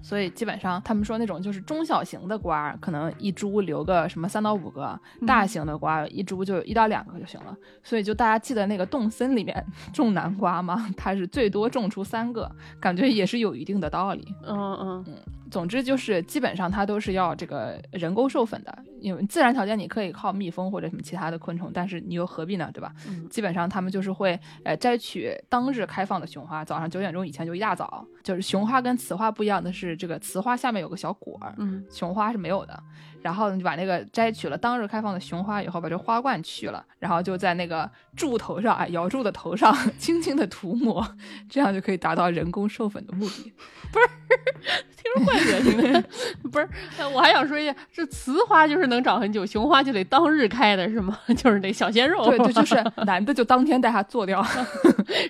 B: 所以基本上，他们说那种就是中小型的瓜，可能一株留个什么三到五个；大型的瓜一株就一到两个就行了。所以就大家记得那个洞森里面 [LAUGHS] 种南瓜吗？它是最多种出三个，感觉也是有一定的道理。
C: 嗯嗯
B: 嗯。总之就是基本上它都是要这个人工授粉的，因为自然条件你可以靠蜜蜂或者什么其他的昆虫，但是你又何必呢，对吧？
C: 嗯。
B: 基本上他们就是会呃摘取当日开放的雄花，早上九点钟以前就一大早。就是雄花跟雌花不一样的是，这个雌花下面有个小果儿，
C: 嗯，
B: 雄花是没有的。然后你把那个摘取了当日开放的雄花以后，把这花冠去了，然后就在那个柱头上啊，摇柱的头上 [LAUGHS] 轻轻的涂抹，这样就可以达到人工授粉的目的。
C: 不是，[LAUGHS] 听着怪恶心的。[LAUGHS] 不是，我还想说一下，这雌花就是能长很久，雄花就得当日开的是吗？就是那小鲜肉。
B: 对，对就是男的就当天带它做掉，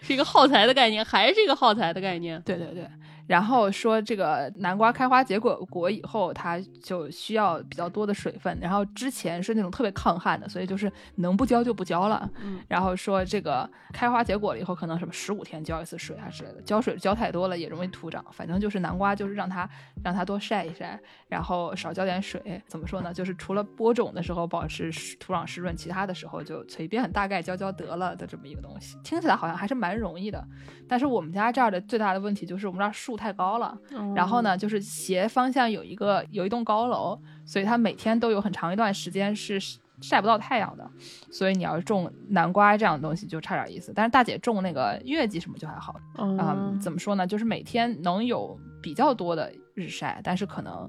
C: 是一个耗材的概念，还是一个耗材的概念？
B: 对对对。然后说这个南瓜开花结果果以后，它就需要比较多的水分。然后之前是那种特别抗旱的，所以就是能不浇就不浇了。
C: 嗯。
B: 然后说这个开花结果了以后，可能什么十五天浇一次水啊之类的。浇水浇太多了也容易徒长。反正就是南瓜就是让它让它多晒一晒，然后少浇点水。怎么说呢？就是除了播种的时候保持土壤湿润，其他的时候就随便大概浇浇得了的这么一个东西。听起来好像还是蛮容易的。但是我们家这儿的最大的问题就是我们这儿树。太高了，然后呢，就是斜方向有一个有一栋高楼，所以它每天都有很长一段时间是晒不到太阳的，所以你要种南瓜这样的东西就差点意思。但是大姐种那个月季什么就还好，嗯，怎么说呢？就是每天能有比较多的日晒，但是可能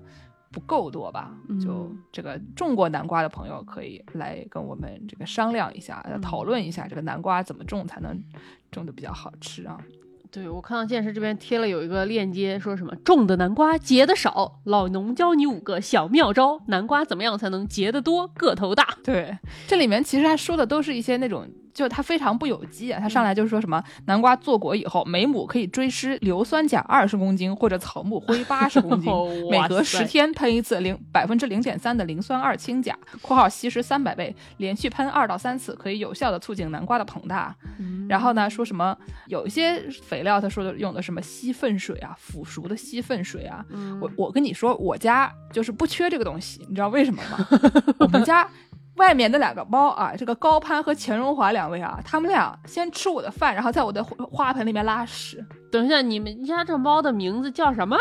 B: 不够多吧。就这个种过南瓜的朋友可以来跟我们这个商量一下，讨论一下这个南瓜怎么种才能种的比较好吃啊。
C: 对，我看到现实这边贴了有一个链接，说什么种的南瓜结的少，老农教你五个小妙招，南瓜怎么样才能结的多，个头大？
B: 对，这里面其实他说的都是一些那种。就它非常不有机啊！它上来就是说什么南瓜做果以后，每亩可以追施硫酸钾二十公斤，或者草木灰八十公斤，[LAUGHS] 每隔十天喷一次零百分之零点三的磷酸二氢钾（括号稀释三百倍），连续喷二到三次，可以有效的促进南瓜的膨大。然后呢，说什么有一些肥料，他说的用的什么稀粪水啊，腐熟的稀粪水啊。我我跟你说，我家就是不缺这个东西，你知道为什么吗？[LAUGHS] 我们家。外面的两个猫啊，这个高攀和钱荣华两位啊，他们俩先吃我的饭，然后在我的花盆里面拉屎。
C: 等一下，你们家这猫的名字叫什么？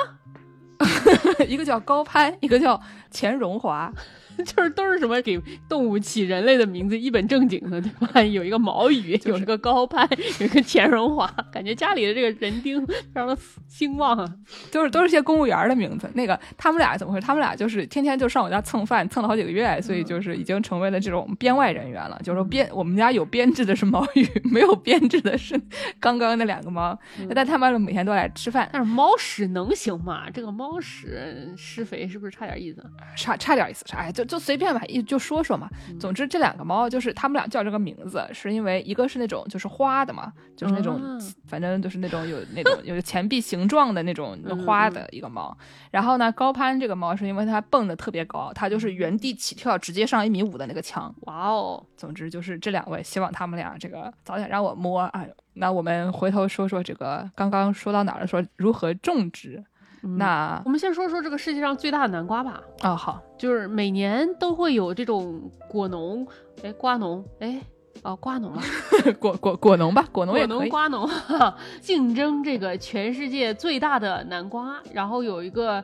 C: [LAUGHS]
B: 一个叫高攀，一个叫钱荣华。[LAUGHS]
C: 就是都是什么给动物起人类的名字一本正经的，对吧？[LAUGHS] 有一个毛羽，有一个高攀，[LAUGHS] 有一个钱荣华，感觉家里的这个人丁非常的兴旺啊。
B: 都是都是些公务员的名字。那个他们俩怎么回事？他们俩就是天天就上我家蹭饭，蹭了好几个月，所以就是已经成为了这种编外人员了。就是说编我们家有编制的是毛羽，没有编制的是刚刚那两个猫。但他们每天都来吃饭。
C: 但是猫屎能行吗？这个猫屎施肥是不是差点意思？
B: 差差点意思，差哎就。就随便吧，一就说说嘛。总之这两个猫就是他们俩叫这个名字，是因为一个是那种就是花的嘛，就是那种反正就是那种有那种 [LAUGHS] 有钱币形状的那种花的一个猫。然后呢，高攀这个猫是因为它蹦的特别高，它就是原地起跳直接上一米五的那个墙。
C: 哇哦！
B: 总之就是这两位，希望他们俩这个早点让我摸啊。那我们回头说说这个刚刚说到哪儿了？说如何种植。那
C: 我们先说说这个世界上最大的南瓜吧。
B: 啊，好，
C: 就是每年都会有这种果农，哎，瓜农，哎，哦，瓜农啊，[LAUGHS]
B: 果果果农吧，果农也
C: 可以，瓜农 [LAUGHS] 竞争这个全世界最大的南瓜，然后有一个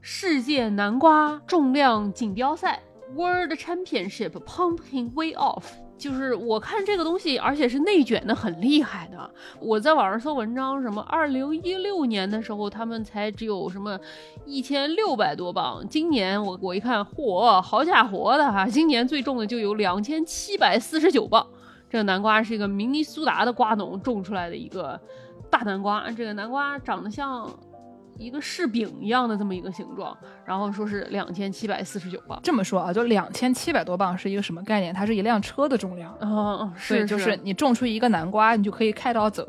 C: 世界南瓜重量锦标赛，World Championship Pumpkin Way Off。就是我看这个东西，而且是内卷的很厉害的。我在网上搜文章，什么二零一六年的时候，他们才只有什么一千六百多磅，今年我我一看，嚯，好家伙的哈，今年最重的就有两千七百四十九磅。这个南瓜是一个明尼苏达的瓜农种出来的一个大南瓜，这个南瓜长得像。一个柿饼一样的这么一个形状，然后说是两千七百四十九磅。
B: 这么说啊，就两千七百多磅是一个什么概念？它是一辆车的重量。
C: 嗯嗯，是，
B: 就是你种出一个南瓜，你就可以开刀走。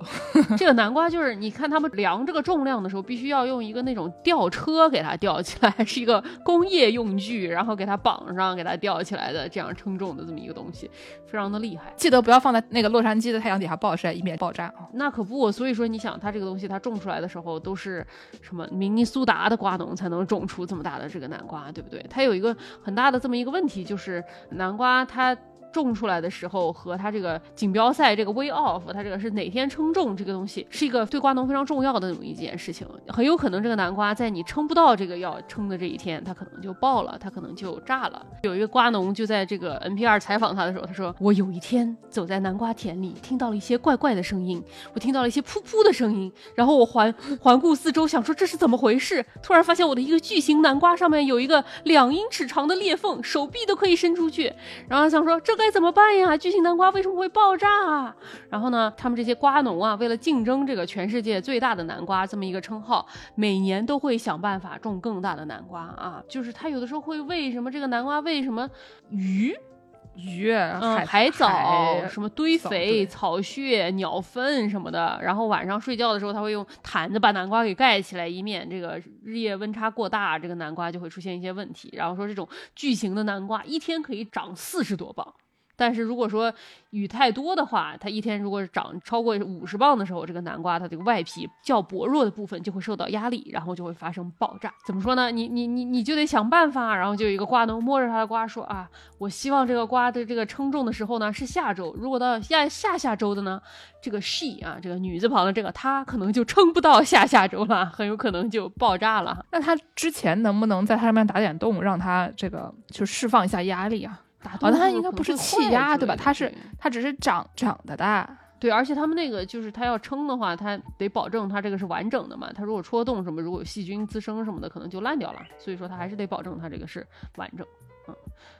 C: 这个南瓜就是你看他们量这个重量的时候，必须要用一个那种吊车给它吊起来，是一个工业用具，然后给它绑上，给它吊起来的这样称重的这么一个东西，非常的厉害。
B: 记得不要放在那个洛杉矶的太阳底下暴晒，以免爆炸啊。
C: 那可不，所以说你想，它这个东西它种出来的时候都是什？么明尼苏达的瓜农才能种出这么大的这个南瓜，对不对？它有一个很大的这么一个问题，就是南瓜它。种出来的时候和它这个锦标赛这个 way off，它这个是哪天称重这个东西是一个对瓜农非常重要的这么一件事情，很有可能这个南瓜在你称不到这个要称的这一天，它可能就爆了，它可能就炸了。有一个瓜农就在这个 NPR 采访他的时候，他说：“我有一天走在南瓜田里，听到了一些怪怪的声音，我听到了一些噗噗的声音，然后我环环顾四周，想说这是怎么回事？突然发现我的一个巨型南瓜上面有一个两英尺长的裂缝，手臂都可以伸出去，然后想说这个。”该怎么办呀？巨型南瓜为什么会爆炸啊？然后呢，他们这些瓜农啊，为了竞争这个全世界最大的南瓜这么一个称号，每年都会想办法种更大的南瓜啊。就是他有的时候会喂什么这个南瓜喂什么鱼。
B: 鱼、
C: 海
B: 海
C: 藻、什么堆肥、草屑、鸟粪什么的，然后晚上睡觉的时候，他会用毯子把南瓜给盖起来，以免这个日夜温差过大，这个南瓜就会出现一些问题。然后说这种巨型的南瓜一天可以长四十多磅。但是如果说雨太多的话，它一天如果长超过五十磅的时候，这个南瓜它这个外皮较薄弱的部分就会受到压力，然后就会发生爆炸。怎么说呢？你你你你就得想办法。然后就有一个瓜农摸着他的瓜说啊，我希望这个瓜的这个称重的时候呢是下周，如果到下下下周的呢，这个 she 啊，这个女字旁的这个她可能就称不到下下周了，很有可能就爆炸了。
B: 那他之前能不能在它上面打点洞，让它这个就释放一下压力啊？
C: 哦，
B: 它应该不是气压
C: 对
B: 吧？它是它只是长长得大，
C: 对，而且他们那个就是它要撑的话，它得保证它这个是完整的嘛。它如果戳洞什么，如果有细菌滋生什么的，可能就烂掉了。所以说它还是得保证它这个是完整。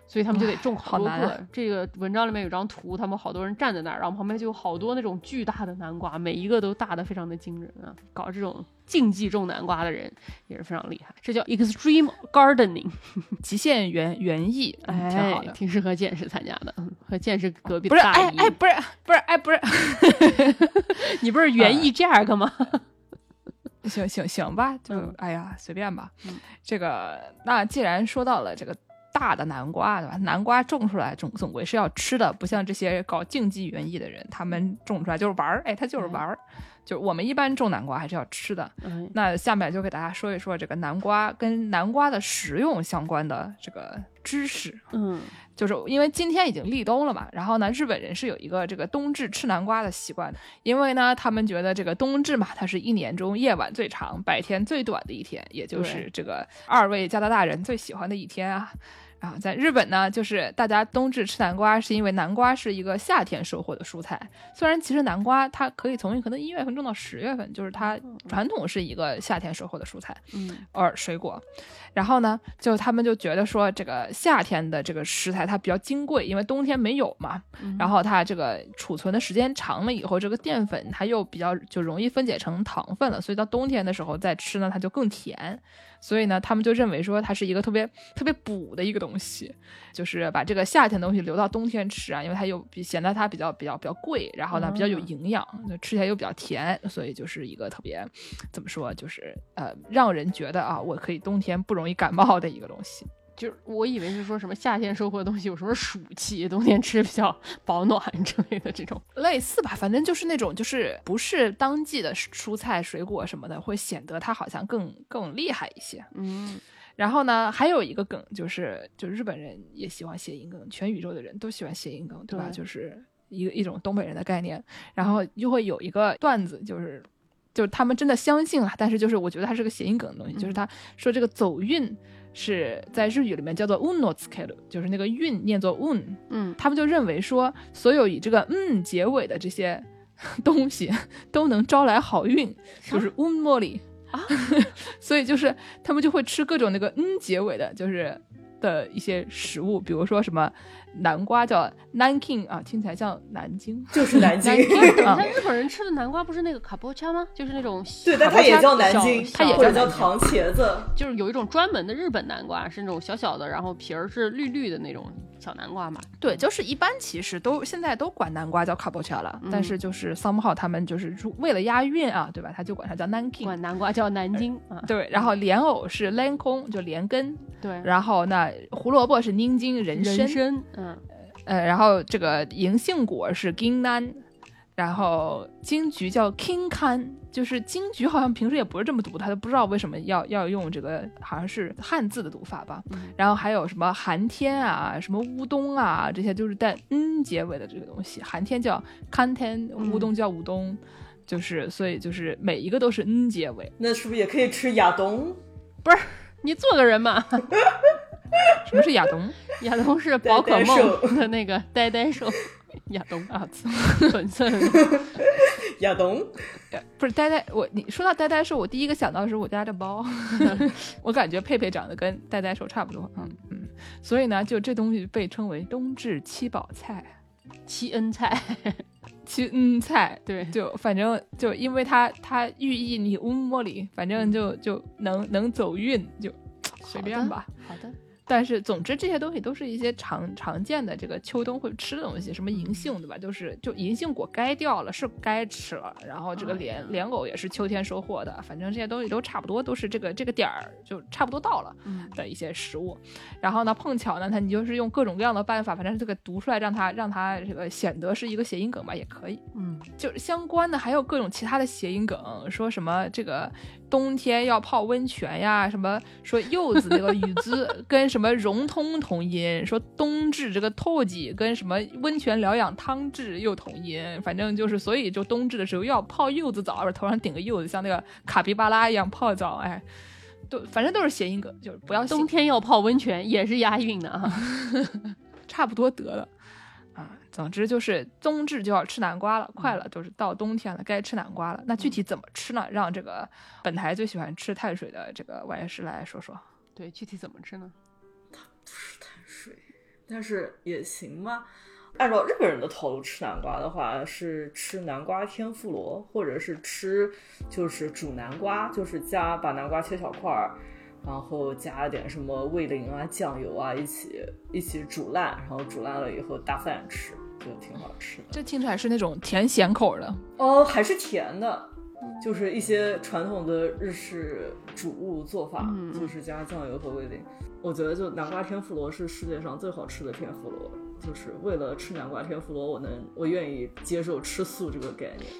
C: 嗯，所以他们就得种好多个。这个文章里面有张图，他们好多人站在那儿，然后旁边就有好多那种巨大的南瓜，每一个都大的非常的惊人啊！搞这种竞技种南瓜的人也是非常厉害，这叫 extreme gardening，[LAUGHS]
B: 极限园园艺，
C: 哎，
B: 挺好的，
C: 挺适合见识参加的。和见识隔壁的大
B: 姨，哎哎，不是不是哎不是，[LAUGHS]
C: 你不是园艺 Jack 吗？[LAUGHS]
B: 行行行吧，就哎呀随便吧。这个那既然说到了这个。大的南瓜，对吧？南瓜种出来总总归是要吃的，不像这些搞竞技园艺的人，他们种出来就是玩儿，哎，他就是玩儿。就我们一般种南瓜还是要吃的。那下面就给大家说一说这个南瓜跟南瓜的食用相关的这个知识。
C: 嗯，
B: 就是因为今天已经立冬了嘛，然后呢，日本人是有一个这个冬至吃南瓜的习惯的，因为呢，他们觉得这个冬至嘛，它是一年中夜晚最长、白天最短的一天，也就是这个二位加拿大人最喜欢的一天啊。啊，在日本呢，就是大家冬至吃南瓜，是因为南瓜是一个夏天收获的蔬菜。虽然其实南瓜它可以从可能一月份种到十月份，就是它传统是一个夏天收获的蔬菜，
C: 嗯，
B: 而水果。然后呢，就他们就觉得说，这个夏天的这个食材它比较金贵，因为冬天没有嘛。然后它这个储存的时间长了以后，这个淀粉它又比较就容易分解成糖分了，所以到冬天的时候再吃呢，它就更甜。所以呢，他们就认为说它是一个特别特别补的一个东。西，就是把这个夏天的东西留到冬天吃啊，因为它又比显得它比较比较比较贵，然后呢比较有营养，吃起来又比较甜，所以就是一个特别怎么说，就是呃让人觉得啊，我可以冬天不容易感冒的一个东西。
C: 就是我以为是说什么夏天收获的东西有什么暑气，冬天吃比较保暖 [LAUGHS] 之类的这种
B: 类似吧，反正就是那种就是不是当季的蔬菜水果什么的，会显得它好像更更厉害一些。
C: 嗯，
B: 然后呢，还有一个梗就是，就日本人也喜欢谐音梗，全宇宙的人都喜欢谐音梗，对吧？就是一个一种东北人的概念。然后就会有一个段子，就是就是他们真的相信了，但是就是我觉得它是个谐音梗的东西，就是他说这个走运。是在日语里面叫做 uno t s k e r 就是那个韵念作 un，
C: 嗯，
B: 他们就认为说，所有以这个嗯结尾的这些 [LAUGHS] 东西 [LAUGHS] 都能招来好运，就是 un m o l i
C: 啊，[LAUGHS]
B: 所以就是他们就会吃各种那个嗯结尾的，就是的一些食物，比如说什么。南瓜叫 Nanking 啊，听起来像南京，[LAUGHS]
D: 就是南京。[LAUGHS]
C: 啊，日本人吃的南瓜不是那个卡波恰吗？就是那种
D: 对，但它也叫南京，
B: 它也
D: 叫糖茄子。
C: 就是有一种专门的日本南瓜，是那种小小的，然后皮儿是绿绿的那种小南瓜嘛。
B: 对，就是一般其实都现在都管南瓜叫卡波恰了，但是就是 somehow 他们就是为了押韵啊，对吧？他就管它叫 Nanking，
C: 管南瓜叫南京啊。
B: 对，然后莲藕是莲空，就莲根。
C: 对，
B: 然后那胡萝卜是宁京人
C: 参。嗯，
B: 呃，然后这个银杏果是金南，然后金桔叫 king can，就是金桔好像平时也不是这么读，他都不知道为什么要要用这个，好像是汉字的读法吧。然后还有什么寒天啊，什么乌冬啊，这些就是带 n 结尾的这个东西。寒天叫 can 天，乌冬叫乌冬，就是所以就是每一个都是 n 结尾。
D: 那是不是也可以吃亚冬？
C: 不是，你做个人嘛。[LAUGHS]
B: 什么是亚东？
C: 亚东是宝可梦的那个呆呆兽。[LAUGHS] 亚东啊，[LAUGHS] 粉色 [LAUGHS]
D: 亚东，
B: 不是呆呆。我你说到呆呆是，我第一个想到的是我家的猫。[LAUGHS] 我感觉佩佩长得跟呆呆手差不多。嗯嗯，所以呢，就这东西被称为冬至七宝菜、
C: 七恩菜、
B: 七恩菜。
C: 对，
B: 就反正就因为它它寓意你乌莫里，反正就就能能走运，就随便吧。
C: 好的。
B: 但是，总之这些东西都是一些常常见的这个秋冬会吃的东西，什么银杏，对吧？就是就银杏果该掉了，是该吃了。然后这个莲莲藕也是秋天收获的，反正这些东西都差不多，都是这个这个点儿就差不多到了的一些食物。然后呢，碰巧呢，它你就是用各种各样的办法，反正这个读出来，让它让它这个显得是一个谐音梗吧，也可以。
C: 嗯，
B: 就是相关的还有各种其他的谐音梗，说什么这个冬天要泡温泉呀，什么说柚子那个语字 [LAUGHS] 跟。什么融通同音，说冬至这个透季跟什么温泉疗养汤治又同音，反正就是，所以就冬至的时候要泡柚子澡，头上顶个柚子，像那个卡皮巴拉一样泡澡，哎，都反正都是谐音梗，就是不要
C: 冬天要泡温泉也是押韵的啊，[LAUGHS] [LAUGHS]
B: 差不多得了啊。总之就是冬至就要吃南瓜了，快了，就是到冬天了，该吃南瓜了。那具体怎么吃呢？让这个本台最喜欢吃碳水的这个外师来说说。
C: 对，具体怎么吃呢？
D: 它不是碳水，但是也行吧。按照日本人的套路吃南瓜的话，是吃南瓜天妇罗，或者是吃就是煮南瓜，就是加把南瓜切小块儿，然后加了点什么味淋啊、酱油啊，一起一起煮烂，然后煮烂了以后搭饭吃，就挺好吃的。
B: 这听起来是那种甜咸口的
D: 哦，还是甜的，就是一些传统的日式煮物做法，就是加酱油和味淋。我觉得就南瓜天妇罗是世界上最好吃的天妇罗，就是为了吃南瓜天妇罗，我能我愿意接受吃素这个概念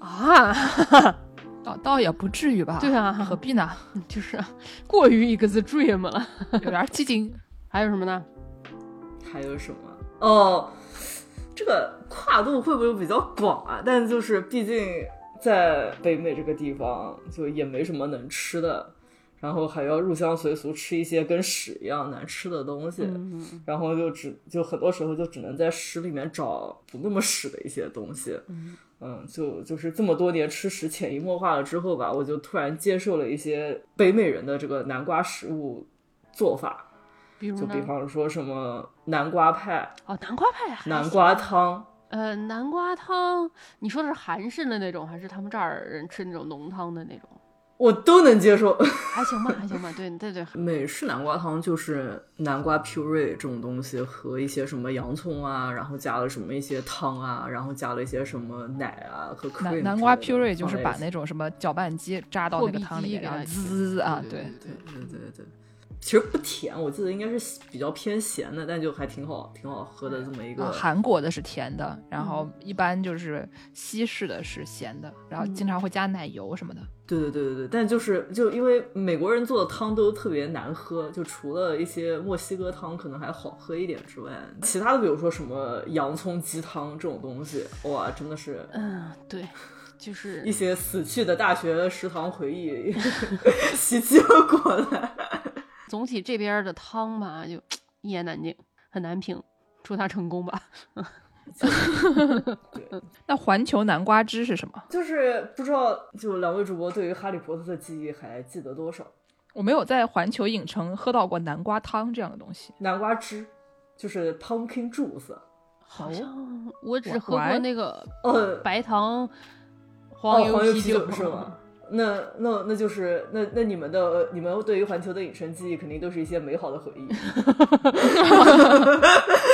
C: 啊，[LAUGHS]
B: 倒倒也不至于吧？
C: 对啊，
B: 何必呢？[LAUGHS]
C: 就是 [LAUGHS] 过于一个字 dream 了，
B: 有点激进。[LAUGHS]
C: 还有什么呢？
D: 还有什么？哦，这个跨度会不会比较广啊？但就是毕竟在北美这个地方，就也没什么能吃的。然后还要入乡随俗吃一些跟屎一样难吃的东西，然后就只就很多时候就只能在屎里面找不那么屎的一些东西，嗯，就就是这么多年吃食潜移默化了之后吧，我就突然接受了一些北美人的这个南瓜食物做法，
C: 比如
D: 就比方说什么南瓜派
C: 哦，南瓜派，
D: 南瓜汤，
C: 呃，南瓜汤，你说的是韩式的那种，还是他们这儿人吃那种浓汤的那种？
D: 我都能接受，
C: 还行吧，还行吧。对对对，
D: 美式南瓜汤就是南瓜 puree 这种东西和一些什么洋葱啊，然后加了什么一些汤啊，然后加了一些什么奶啊和 cream。
B: 南南瓜 puree 就是把那种什么搅拌机扎到那个汤里，然后滋啊，
C: 对
D: 对对对对。其实不甜，我记得应该是比较偏咸的，但就还挺好，挺好喝的这么一个。
B: 韩国的是甜的，然后一般就是西式的是咸的，然后经常会加奶油什么的。
D: 对对对对对，但就是就因为美国人做的汤都特别难喝，就除了一些墨西哥汤可能还好喝一点之外，其他的比如说什么洋葱鸡汤这种东西，哇，真的是，
C: 嗯，对，就是
D: 一些死去的大学食堂回忆 [LAUGHS] 袭击了过来。
C: 总体这边的汤吧，就一言难尽，很难评。祝他成功吧。[LAUGHS]
B: 那环球南瓜汁是什么？
D: 就是不知道，就两位主播对于哈利波特的记忆还记得多少？
B: 我没有在环球影城喝到过南瓜汤这样的东西。
D: 南瓜汁就是 pumpkin juice，
C: 好像我只喝过那个
D: 呃
C: 白糖
D: 黄
C: 油
D: 啤酒是吗？那那那就是那那你们的你们对于环球的影城记忆肯定都是一些美好的回忆。[LAUGHS]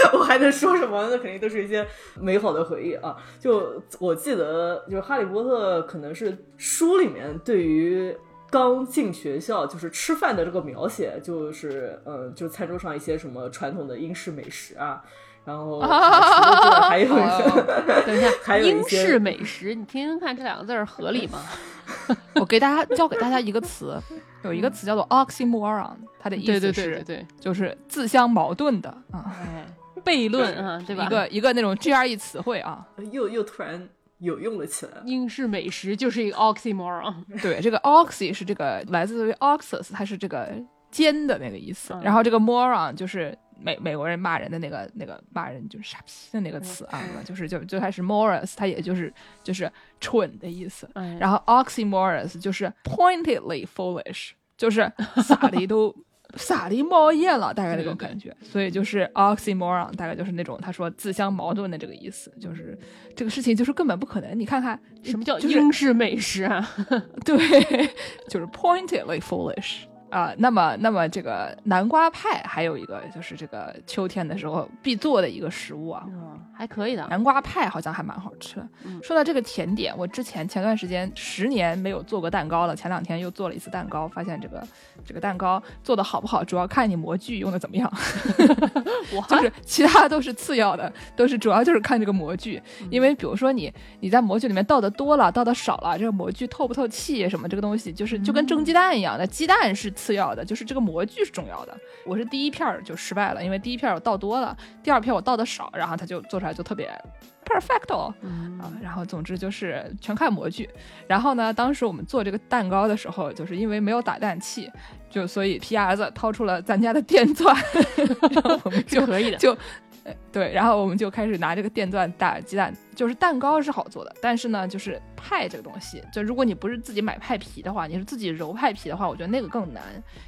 D: [LAUGHS] 我还能说什么？那肯定都是一些美好的回忆啊！就我记得，就是《哈利波特》可能是书里面对于刚进学校就是吃饭的这个描写，就是嗯，就餐桌上一些什么传统的英式美食啊。然后还有一
C: 些，等一下，[LAUGHS]
D: 还有
C: 英式美食，你听听看这两个字合理吗？[LAUGHS]
B: 我给大家教给大家一个词，有一个词叫做 oxymoron，它的意思
C: 是
B: 对，就是自相矛盾的啊，
C: 悖论啊，对吧？
B: 一个一个那种 GRE 词汇啊，
D: 又又突然有用了起来。
C: 英式美食就是一个 oxymoron，
B: 对，这个 oxy 是这个来自于 oxus，它是这个尖的那个意思，然后这个 moron 就是。美美国人骂人的那个那个骂人就是傻逼的那个词啊，就是就最开始 Morris，它也就是就是蠢的意思。然后 Oxymorris 就是 pointedly foolish，就是傻的 [LAUGHS] 都傻的冒烟了，大概那种感觉。所以就是 Oxymoron，大概就是那种他说自相矛盾的这个意思，就是这个事情就是根本不可能。你看看
C: 什么叫英式美食啊？[LAUGHS]
B: 对，就是 pointedly foolish。啊，那么，那么这个南瓜派还有一个就是这个秋天的时候必做的一个食物啊，
C: 还可以的。
B: 南瓜派好像还蛮好吃的。说到这个甜点，我之前前段时间十年没有做过蛋糕了，前两天又做了一次蛋糕，发现这个这个蛋糕做的好不好，主要看你模具用的怎么样。[LAUGHS] 就是其他都是次要的，都是主要就是看这个模具，因为比如说你你在模具里面倒的多了，倒的少了，这个模具透不透气什么这个东西，就是就跟蒸鸡蛋一样的，鸡蛋是。次要的就是这个模具是重要的。我是第一片就失败了，因为第一片我倒多了，第二片我倒的少，然后它就做出来就特别 perfecto 啊。然后总之就是全看模具。然后呢，当时我们做这个蛋糕的时候，就是因为没有打蛋器，就所以皮牙子掏出了咱家的电钻，[LAUGHS] 就
C: 可以的
B: 就。对，然后我们就开始拿这个电钻打鸡蛋，就是蛋糕是好做的，但是呢，就是派这个东西，就如果你不是自己买派皮的话，你是自己揉派皮的话，我觉得那个更难，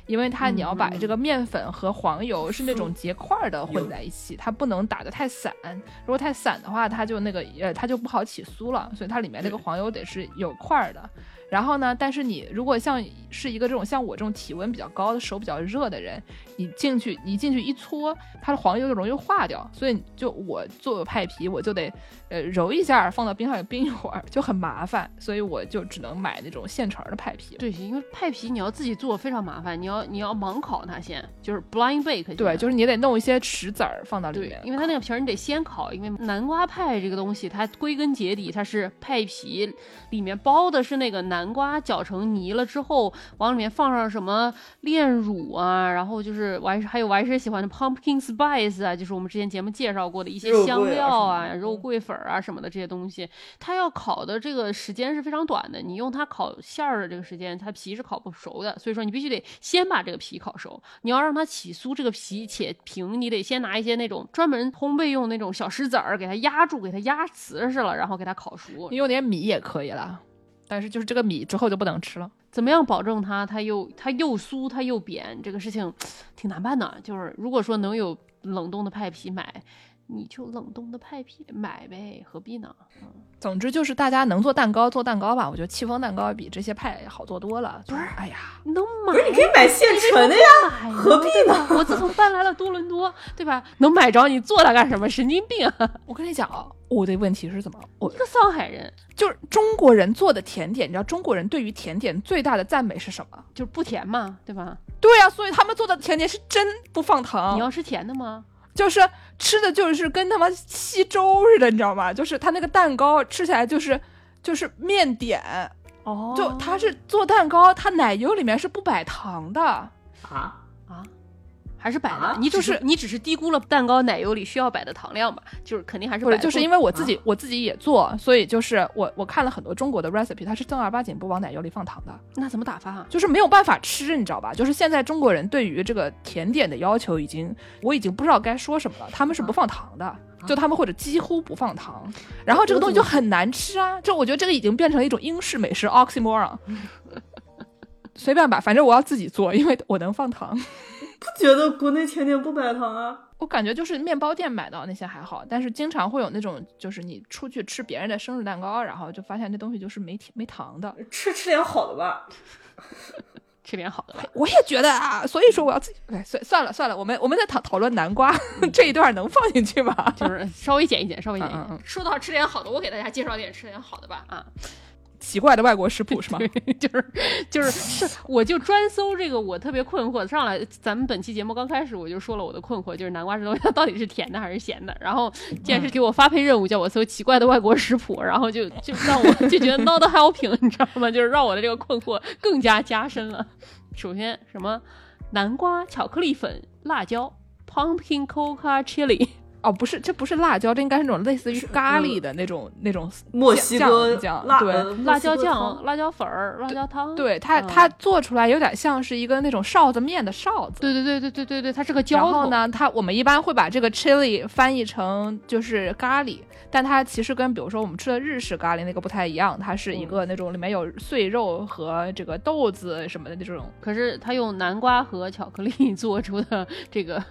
B: 因为它你要把这个面粉和黄油是那种结块的混在一起，它不能打得太散，如果太散的话，它就那个呃，它就不好起酥了，所以它里面那个黄油得是有块的。然后呢？但是你如果像是一个这种像我这种体温比较高的手比较热的人，你进去你进去一搓，它的黄油就容易化掉。所以就我做派皮，我就得呃揉一下，放到冰箱里冰一会儿，[LAUGHS] 就很麻烦。所以我就只能买那种现成的派皮。
C: 对，因为派皮你要自己做非常麻烦，你要你要盲烤它先，就是 blind bake。
B: 对，就是你得弄一些石子儿放到里面，
C: 因为它那个皮儿你得先烤。因为南瓜派这个东西，它归根结底它是派皮里面包的是那个南。南瓜搅成泥了之后，往里面放上什么炼乳啊，然后就是我还是还有我还是喜欢的 pumpkin spice 啊，就是我们之前节目介绍过的一些香料啊、肉桂粉啊什么的这些东西。它要烤的这个时间是非常短的，你用它烤馅儿的这个时间，它皮是烤不熟的。所以说你必须得先把这个皮烤熟。你要让它起酥，这个皮且平，你得先拿一些那种专门烘焙用那种小石子儿给它压住，给它压瓷实了，然后给它烤熟。
B: 你用点米也可以了。但是就是这个米之后就不能吃了，
C: 怎么样保证它它又它又酥它又扁？这个事情 [TSK] 挺难办的。就是如果说能有冷冻的派皮买，你就冷冻的派皮买呗，何必呢？嗯，
B: 总之就是大家能做蛋糕做蛋糕吧，我觉得戚风蛋糕比这些派好做多了。
C: 不是，
B: 哎呀，
C: 能买？
D: 不是，你可以买现成的呀，何必呢？
C: 我自从搬来了多伦多，对吧？能买着你做它干什么？神经病！[LAUGHS]
B: 我跟你讲啊，我的问题是怎么？我
C: 一个上海人，
B: 就是中国人做的甜点，你知道中国人对于甜点最大的赞美是什么？
C: 就是不甜嘛，对吧？
B: 对呀，所以他们做的甜点是真不放糖。
C: 你要吃甜的吗？
B: 就是吃的就是跟他妈稀粥似的，你知道吗？就是他那个蛋糕吃起来就是就是面点
C: 哦，
B: 就他是做蛋糕，他奶油里面是不摆糖的啊
C: 啊。还是摆的，你就是你只是低估了蛋糕奶油里需要摆的糖量吧？就是肯定还是
B: 不是？就是因为我自己我自己也做，所以就是我我看了很多中国的 recipe，它是正儿八经不往奶油里放糖的。
C: 那怎么打发啊？
B: 就是没有办法吃，你知道吧？就是现在中国人对于这个甜点的要求已经，我已经不知道该说什么了。他们是不放糖的，就他们或者几乎不放糖，然后这个东西就很难吃啊！就我觉得这个已经变成了一种英式美食 oxymoron。[LAUGHS] 随便吧，反正我要自己做，因为我能放糖。
D: 不觉得国内甜点不摆糖啊？
B: 我感觉就是面包店买到那些还好，但是经常会有那种，就是你出去吃别人的生日蛋糕，然后就发现那东西就是没甜没糖的。
D: 吃吃点好的吧，
C: 吃点好的。
B: 我也觉得啊，所以说我要自己。哎，算算了算了，我们我们在讨讨论南瓜 [LAUGHS] 这一段能放进去吗？
C: 就是稍微剪一剪，稍微剪一剪。说到吃点好的，我给大家介绍点吃点好的吧啊。
B: 奇怪的外国食谱是吗？[LAUGHS]
C: 就是就是是，我就专搜这个，我特别困惑。上来咱们本期节目刚开始我就说了我的困惑，就是南瓜这东西它到底是甜的还是咸的？然后既然是给我发配任务，叫我搜奇怪的外国食谱，然后就就让我就觉得 not helping，你知道吗？就是让我的这个困惑更加加深了。首先什么南瓜巧克力粉辣椒 pumpkin coca chili。
B: 哦，不是，这不是辣椒，这应该是那种类似于咖喱的那种那种
D: 墨西哥
B: 酱，
D: 对，
C: 辣椒酱、辣椒粉儿、辣椒汤。
B: 对它，它做出来有点像是一个那种臊子面的臊子。
C: 对对对对对对对，它是个浇
B: 头。然后呢，它我们一般会把这个 chili 翻译成就是咖喱，但它其实跟比如说我们吃的日式咖喱那个不太一样，它是一个那种里面有碎肉和这个豆子什么的那种。
C: 可是它用南瓜和巧克力 [LAUGHS] 做出的这个。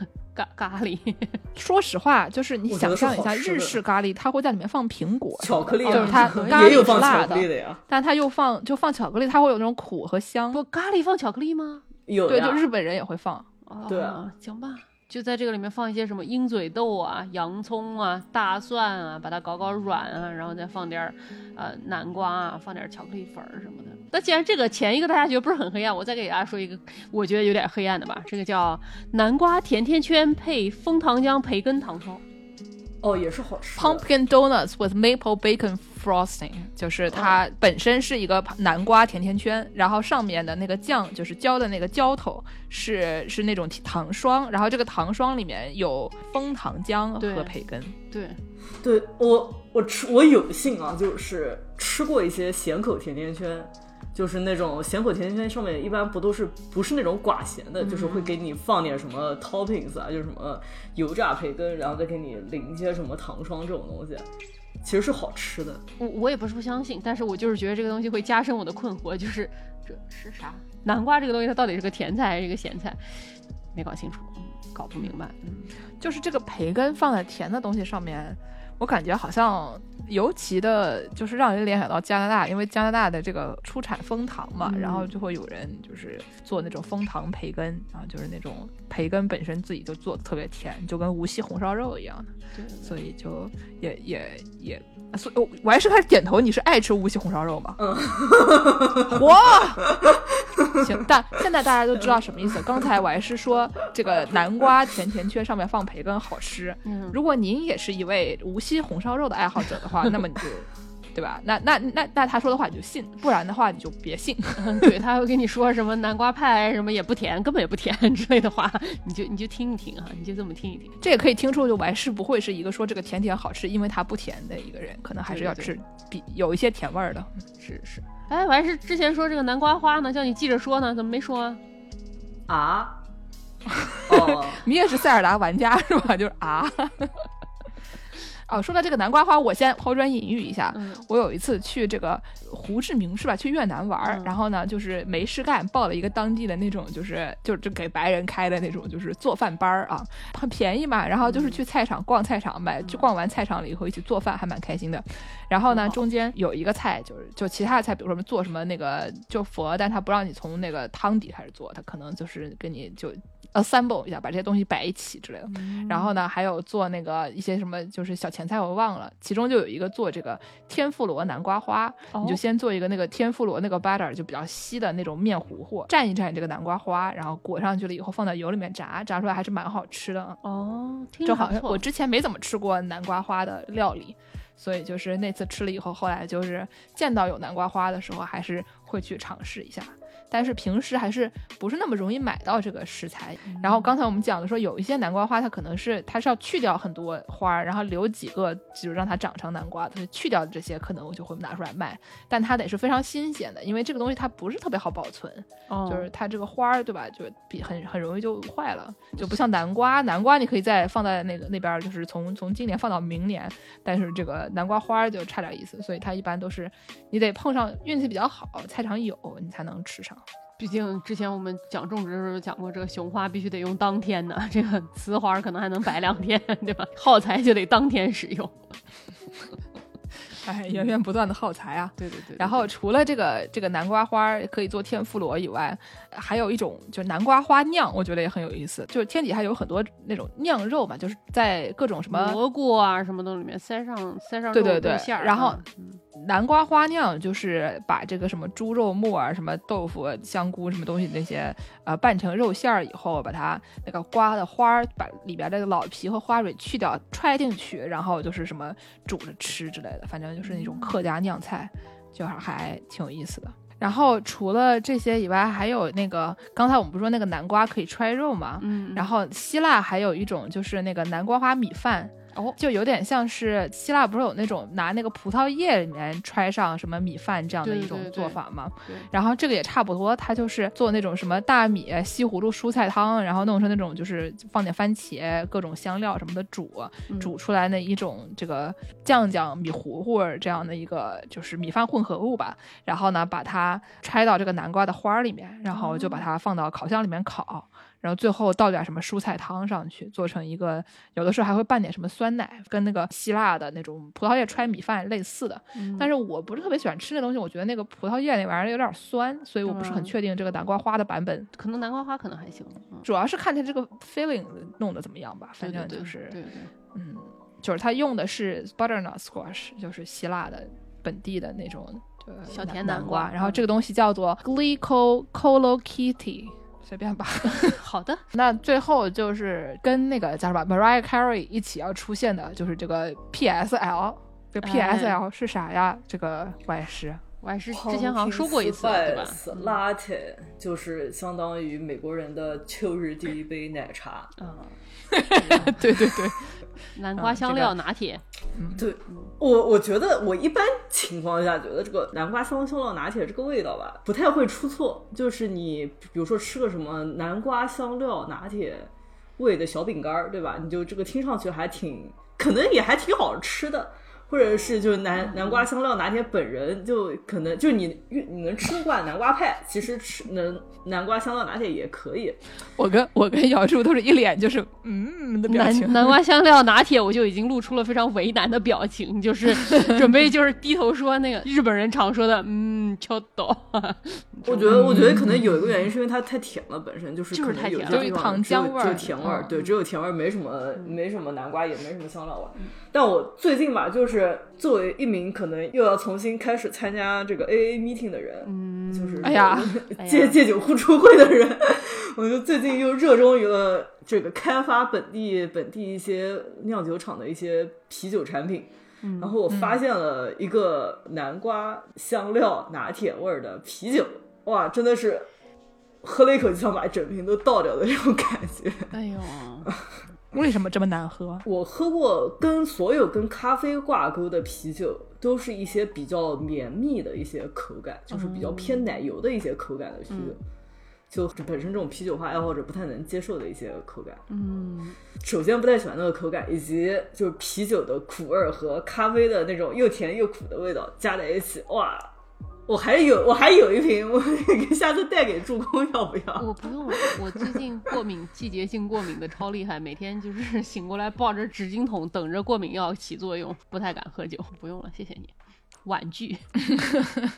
C: 咖咖喱，[LAUGHS]
B: 说实话，就是你想象一下日式咖喱，它会在里面放苹果、[LAUGHS]
D: 巧克力，
B: 就是它
D: 咖喱是
B: 辣的
D: 呀。
B: 但它又放就放巧克力，它会有那种苦和香。
C: 不，咖喱放巧克力吗？
D: 有，
B: 对，就日本人也会放。
D: 对
C: 啊，行吧。就在这个里面放一些什么鹰嘴豆啊、洋葱啊、大蒜啊，把它搞搞软啊，然后再放点儿呃南瓜啊，放点巧克力粉儿什么的。那既然这个前一个大家觉得不是很黑暗，我再给大家说一个我觉得有点黑暗的吧。这个叫南瓜甜甜圈配枫糖浆培根糖霜。
D: 哦，也是好吃。
B: Pumpkin donuts with maple bacon frosting，就是它本身是一个南瓜甜甜圈，然后上面的那个酱就是浇的那个浇头是是那种糖霜，然后这个糖霜里面有枫糖浆和培根。
C: 对，
D: 对我我吃我有幸啊，就是吃过一些咸口甜甜圈。就是那种咸口甜甜圈上面一般不都是不是那种寡咸的，就是会给你放点什么 toppings 啊，就是什么油炸培根，然后再给你淋一些什么糖霜这种东西，其实是好吃的。
C: 我我也不是不相信，但是我就是觉得这个东西会加深我的困惑，就是这是啥？南瓜这个东西它到底是个甜菜还是一个咸菜？没搞清楚，搞不明白。
B: 嗯，就是这个培根放在甜的东西上面。我感觉好像尤其的，就是让人联想到加拿大，因为加拿大的这个出产枫糖嘛，然后就会有人就是做那种枫糖培根，然后就是那种培根本身自己就做的特别甜，就跟无锡红烧肉一样的，所以就也也也。所以，我还是开始点头。你是爱吃无锡红烧肉吗？
D: 嗯，
B: 哇，[LAUGHS] 行。但现在大家都知道什么意思。刚才我还是说这个南瓜甜甜圈上面放培根好吃。
C: 嗯，
B: 如果您也是一位无锡红烧肉的爱好者的话，那么你就。对吧？那那那那他说的话你就信，不然的话你就别信。[LAUGHS]
C: 对他会跟你说什么南瓜派什么也不甜，根本也不甜之类的话，你就你就听一听啊，你就这么听一听。
B: 这也可以听出，就完是不会是一个说这个甜甜好吃，因为它不甜的一个人，可能还是要吃比有一些甜味儿的。
C: 是是。哎，我还是之前说这个南瓜花呢，叫你记着说呢，怎么没说
D: 啊？[LAUGHS] 哦，
B: 你也是塞尔达玩家是吧？就是啊。哦，说到这个南瓜花，我先抛砖引玉一下。我有一次去这个胡志明市吧，去越南玩，然后呢，就是没事干，报了一个当地的那种，就是就是给白人开的那种，就是做饭班儿啊，很便宜嘛。然后就是去菜场逛菜场买，就逛完菜场了以后一起做饭，还蛮开心的。然后呢，中间有一个菜，就是就其他的菜，比如说做什么那个就佛，但他不让你从那个汤底开始做，他可能就是跟你就。Assemble 一下，把这些东西摆一起之类的。然后呢，还有做那个一些什么，就是小前菜，我忘了。其中就有一个做这个天妇罗南瓜花，你就先做一个那个天妇罗那个 butter，就比较稀的那种面糊糊，蘸一蘸这个南瓜花，然后裹上去了以后放在油里面炸，炸出来还是蛮好吃的。
C: 哦，
B: 就好像我之前没怎么吃过南瓜花的料理，所以就是那次吃了以后，后来就是见到有南瓜花的时候，还是会去尝试一下。但是平时还是不是那么容易买到这个食材。然后刚才我们讲的说，有一些南瓜花，它可能是它是要去掉很多花，然后留几个，就让它长成南瓜。它去掉的这些，可能我就会拿出来卖。但它得是非常新鲜的，因为这个东西它不是特别好保存，就是它这个花儿，对吧？就比很很容易就坏了，就不像南瓜。南瓜你可以再放在那个那边，就是从从今年放到明年。但是这个南瓜花就差点意思，所以它一般都是你得碰上运气比较好，菜场有你才能吃上。
C: 毕竟之前我们讲种植的时候讲过，这个雄花必须得用当天的，这个雌花可能还能摆两天，[LAUGHS] 对吧？耗材就得当天使用。[LAUGHS]
B: 哎，源源不断的耗材啊！[LAUGHS]
C: 对对对。
B: 然后除了这个这个南瓜花可以做天妇罗以外，还有一种就是南瓜花酿，我觉得也很有意思。就是天底下有很多那种酿肉嘛，就是在各种什么
C: 蘑菇啊什么东西里面塞上塞上
B: 对对对馅儿，然后。南瓜花酿就是把这个什么猪肉末啊、什么豆腐、香菇什么东西那些呃拌成肉馅儿以后，把它那个瓜的花儿把里边那个老皮和花蕊去掉，揣进去，然后就是什么煮着吃之类的，反正就是那种客家酿菜，就还挺有意思的。然后除了这些以外，还有那个刚才我们不是说那个南瓜可以揣肉吗？嗯，然后希腊还有一种就是那个南瓜花米饭。哦，就有点像是希腊不是有那种拿那个葡萄叶里面揣上什么米饭这样的一种做法吗？
C: 对。
B: 然后这个也差不多，它就是做那种什么大米西葫芦蔬菜汤，然后弄成那种就是放点番茄、各种香料什么的煮，煮出来那一种这个酱酱米糊糊这样的一个就是米饭混合物吧。然后呢，把它揣到这个南瓜的花里面，然后就把它放到烤箱里面烤。然后最后倒点什么蔬菜汤上去，做成一个，有的时候还会拌点什么酸奶，跟那个希腊的那种葡萄叶揣米饭类似的。但是我不是特别喜欢吃那东西，我觉得那个葡萄叶那玩意儿有点酸，所以我不是很确定这个南瓜花的版本。
C: 可能南瓜花可能还行，
B: 主要是看它这个 filling 弄得怎么样吧。反正就是，
C: 对对，
B: 嗯，就是它用的是 butternut squash，就是希腊的本地的那种
C: 小甜
B: 南
C: 瓜。
B: 然后这个东西叫做 glycocolloquity。随便吧，[LAUGHS]
C: 好的。
B: 那最后就是跟那个叫什么 Mariah Carey 一起要出现的，就是这个 PSL。这 PSL 是啥呀？这个外师，
C: 外师之前好像说过一次，对吧
D: ？Latte 就是相当于美国人的秋日第一杯奶茶。
C: 嗯，
B: 对 [LAUGHS] 对对。
C: 南瓜香料拿铁，
D: 对我我觉得我一般情况下觉得这个南瓜香香料拿铁这个味道吧，不太会出错。就是你比如说吃个什么南瓜香料拿铁味的小饼干儿，对吧？你就这个听上去还挺，可能也还挺好吃的。或者是就是南南瓜香料拿铁本人就可能就你你能吃得惯南瓜派，其实吃能南瓜香料拿铁也可以。
B: 我跟我跟姚柱都是一脸就是嗯的表情。
C: 南瓜香料拿铁我就已经露出了非常为难的表情，就是 [LAUGHS] 准备就是低头说那个日本人常说的嗯，秋豆。
D: 我觉得我觉得可能有一个原因是因为它太甜了，本身就是
C: 就是太甜，
B: 就是糖浆味儿，
D: 就甜味儿，对，只有甜味儿，没什么没什么南瓜，也没什么香料味。但我最近吧，就是作为一名可能又要重新开始参加这个 AA meeting 的人，嗯，就是
B: 哎呀，
D: 戒戒酒互助会的人，[LAUGHS] 我就最近又热衷于了这个开发本地本地一些酿酒厂的一些啤酒产品，然后我发现了一个南瓜香料拿铁味儿的啤酒，哇，真的是喝了一口就想把整瓶都倒掉的这种感觉，
C: 哎呦。[LAUGHS]
B: 为什么这么难喝？
D: 我喝过跟所有跟咖啡挂钩的啤酒，都是一些比较绵密的一些口感，就是比较偏奶油的一些口感的啤酒。就本身这种啤酒花爱好者不太能接受的一些口感。
C: 嗯，
D: 首先不太喜欢那个口感，以及就是啤酒的苦味和咖啡的那种又甜又苦的味道加在一起，哇！我还有我还有一瓶，我下次带给助攻要不要？
C: 我不用了，我最近过敏，季节性过敏的超厉害，每天就是醒过来抱着纸巾桶等着过敏药起作用，不太敢喝酒。不用了，谢谢你。婉拒，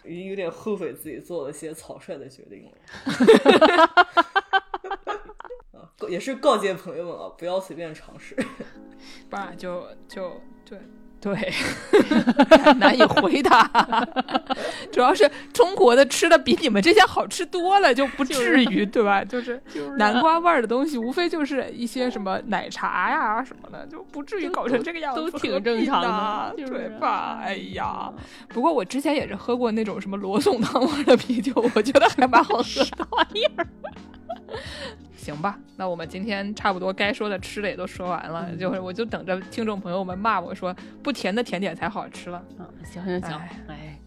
D: 已经有点后悔自己做了些草率的决定了。[LAUGHS] 啊，也是告诫朋友们啊，不要随便尝试。[LAUGHS]
B: 不然就就对。对，[LAUGHS] 难以回答。[LAUGHS] 主要是中国的吃的比你们这些好吃多了，就不至于对吧？就是南瓜味儿的东西，无非就是一些什么奶茶呀什么的，就不至于搞成这个样子，
C: 都挺正常
B: 的，对吧？哎呀，不过我之前也是喝过那种什么罗宋汤味的啤酒，我觉得还蛮好喝的玩意儿。[LAUGHS] 行吧，那我们今天差不多该说的吃的也都说完了，就是我就等着听众朋友们骂我说不甜的甜点才好吃了。
C: 嗯，行行行，哎，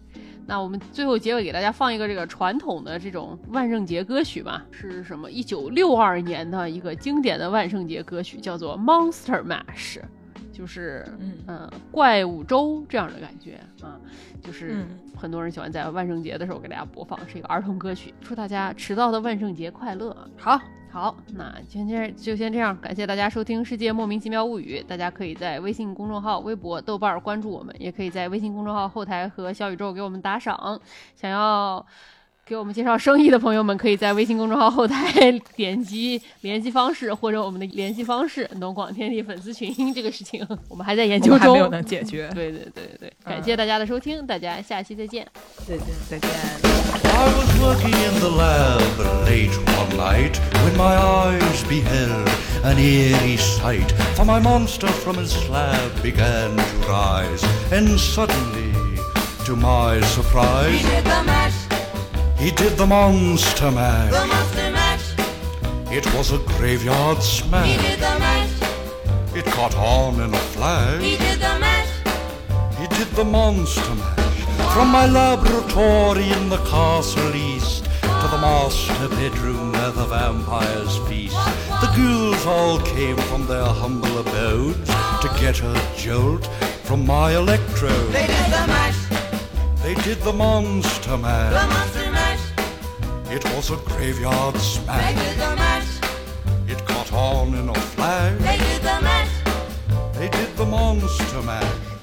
C: 那我们最后结尾给大家放一个这个传统的这种万圣节歌曲吧，是什么？一九六二年的一个经典的万圣节歌曲，叫做《Monster Mash》，就是嗯怪物周这样的感觉啊，就是很多人喜欢在万圣节的时候给大家播放，是一个儿童歌曲，祝大家迟到的万圣节快乐。好。好，那今天就先这样，感谢大家收听《世界莫名其妙物语》。大家可以在微信公众号、微博、豆瓣关注我们，也可以在微信公众号后台和小宇宙给我们打赏。想要。给我们介绍生意的朋友们，可以在微信公众号后台点 [LAUGHS] 击联系方式或者我们的联系方式，农广天地粉丝群这个事情，我们还在研究中，还
B: 没有能解决。
C: 对对对对对，感谢大家的收听，大家下期再见，
D: 再见
B: 再见。
E: He did the monster mash. The monster mash. It was a graveyard smash.
F: He did the mash.
E: It caught on in a flash.
F: He did the mash.
E: He did the monster mash. From my laboratory in the castle east to the master bedroom where the vampires feast. The ghouls all came from their humble abodes to get a jolt from my electrode.
F: They did the mash.
E: They did the monster mash.
F: The monster
E: it was a graveyard smash.
F: They did the mash.
E: It caught on in a flash.
F: They did the mash.
E: They did the monster mash.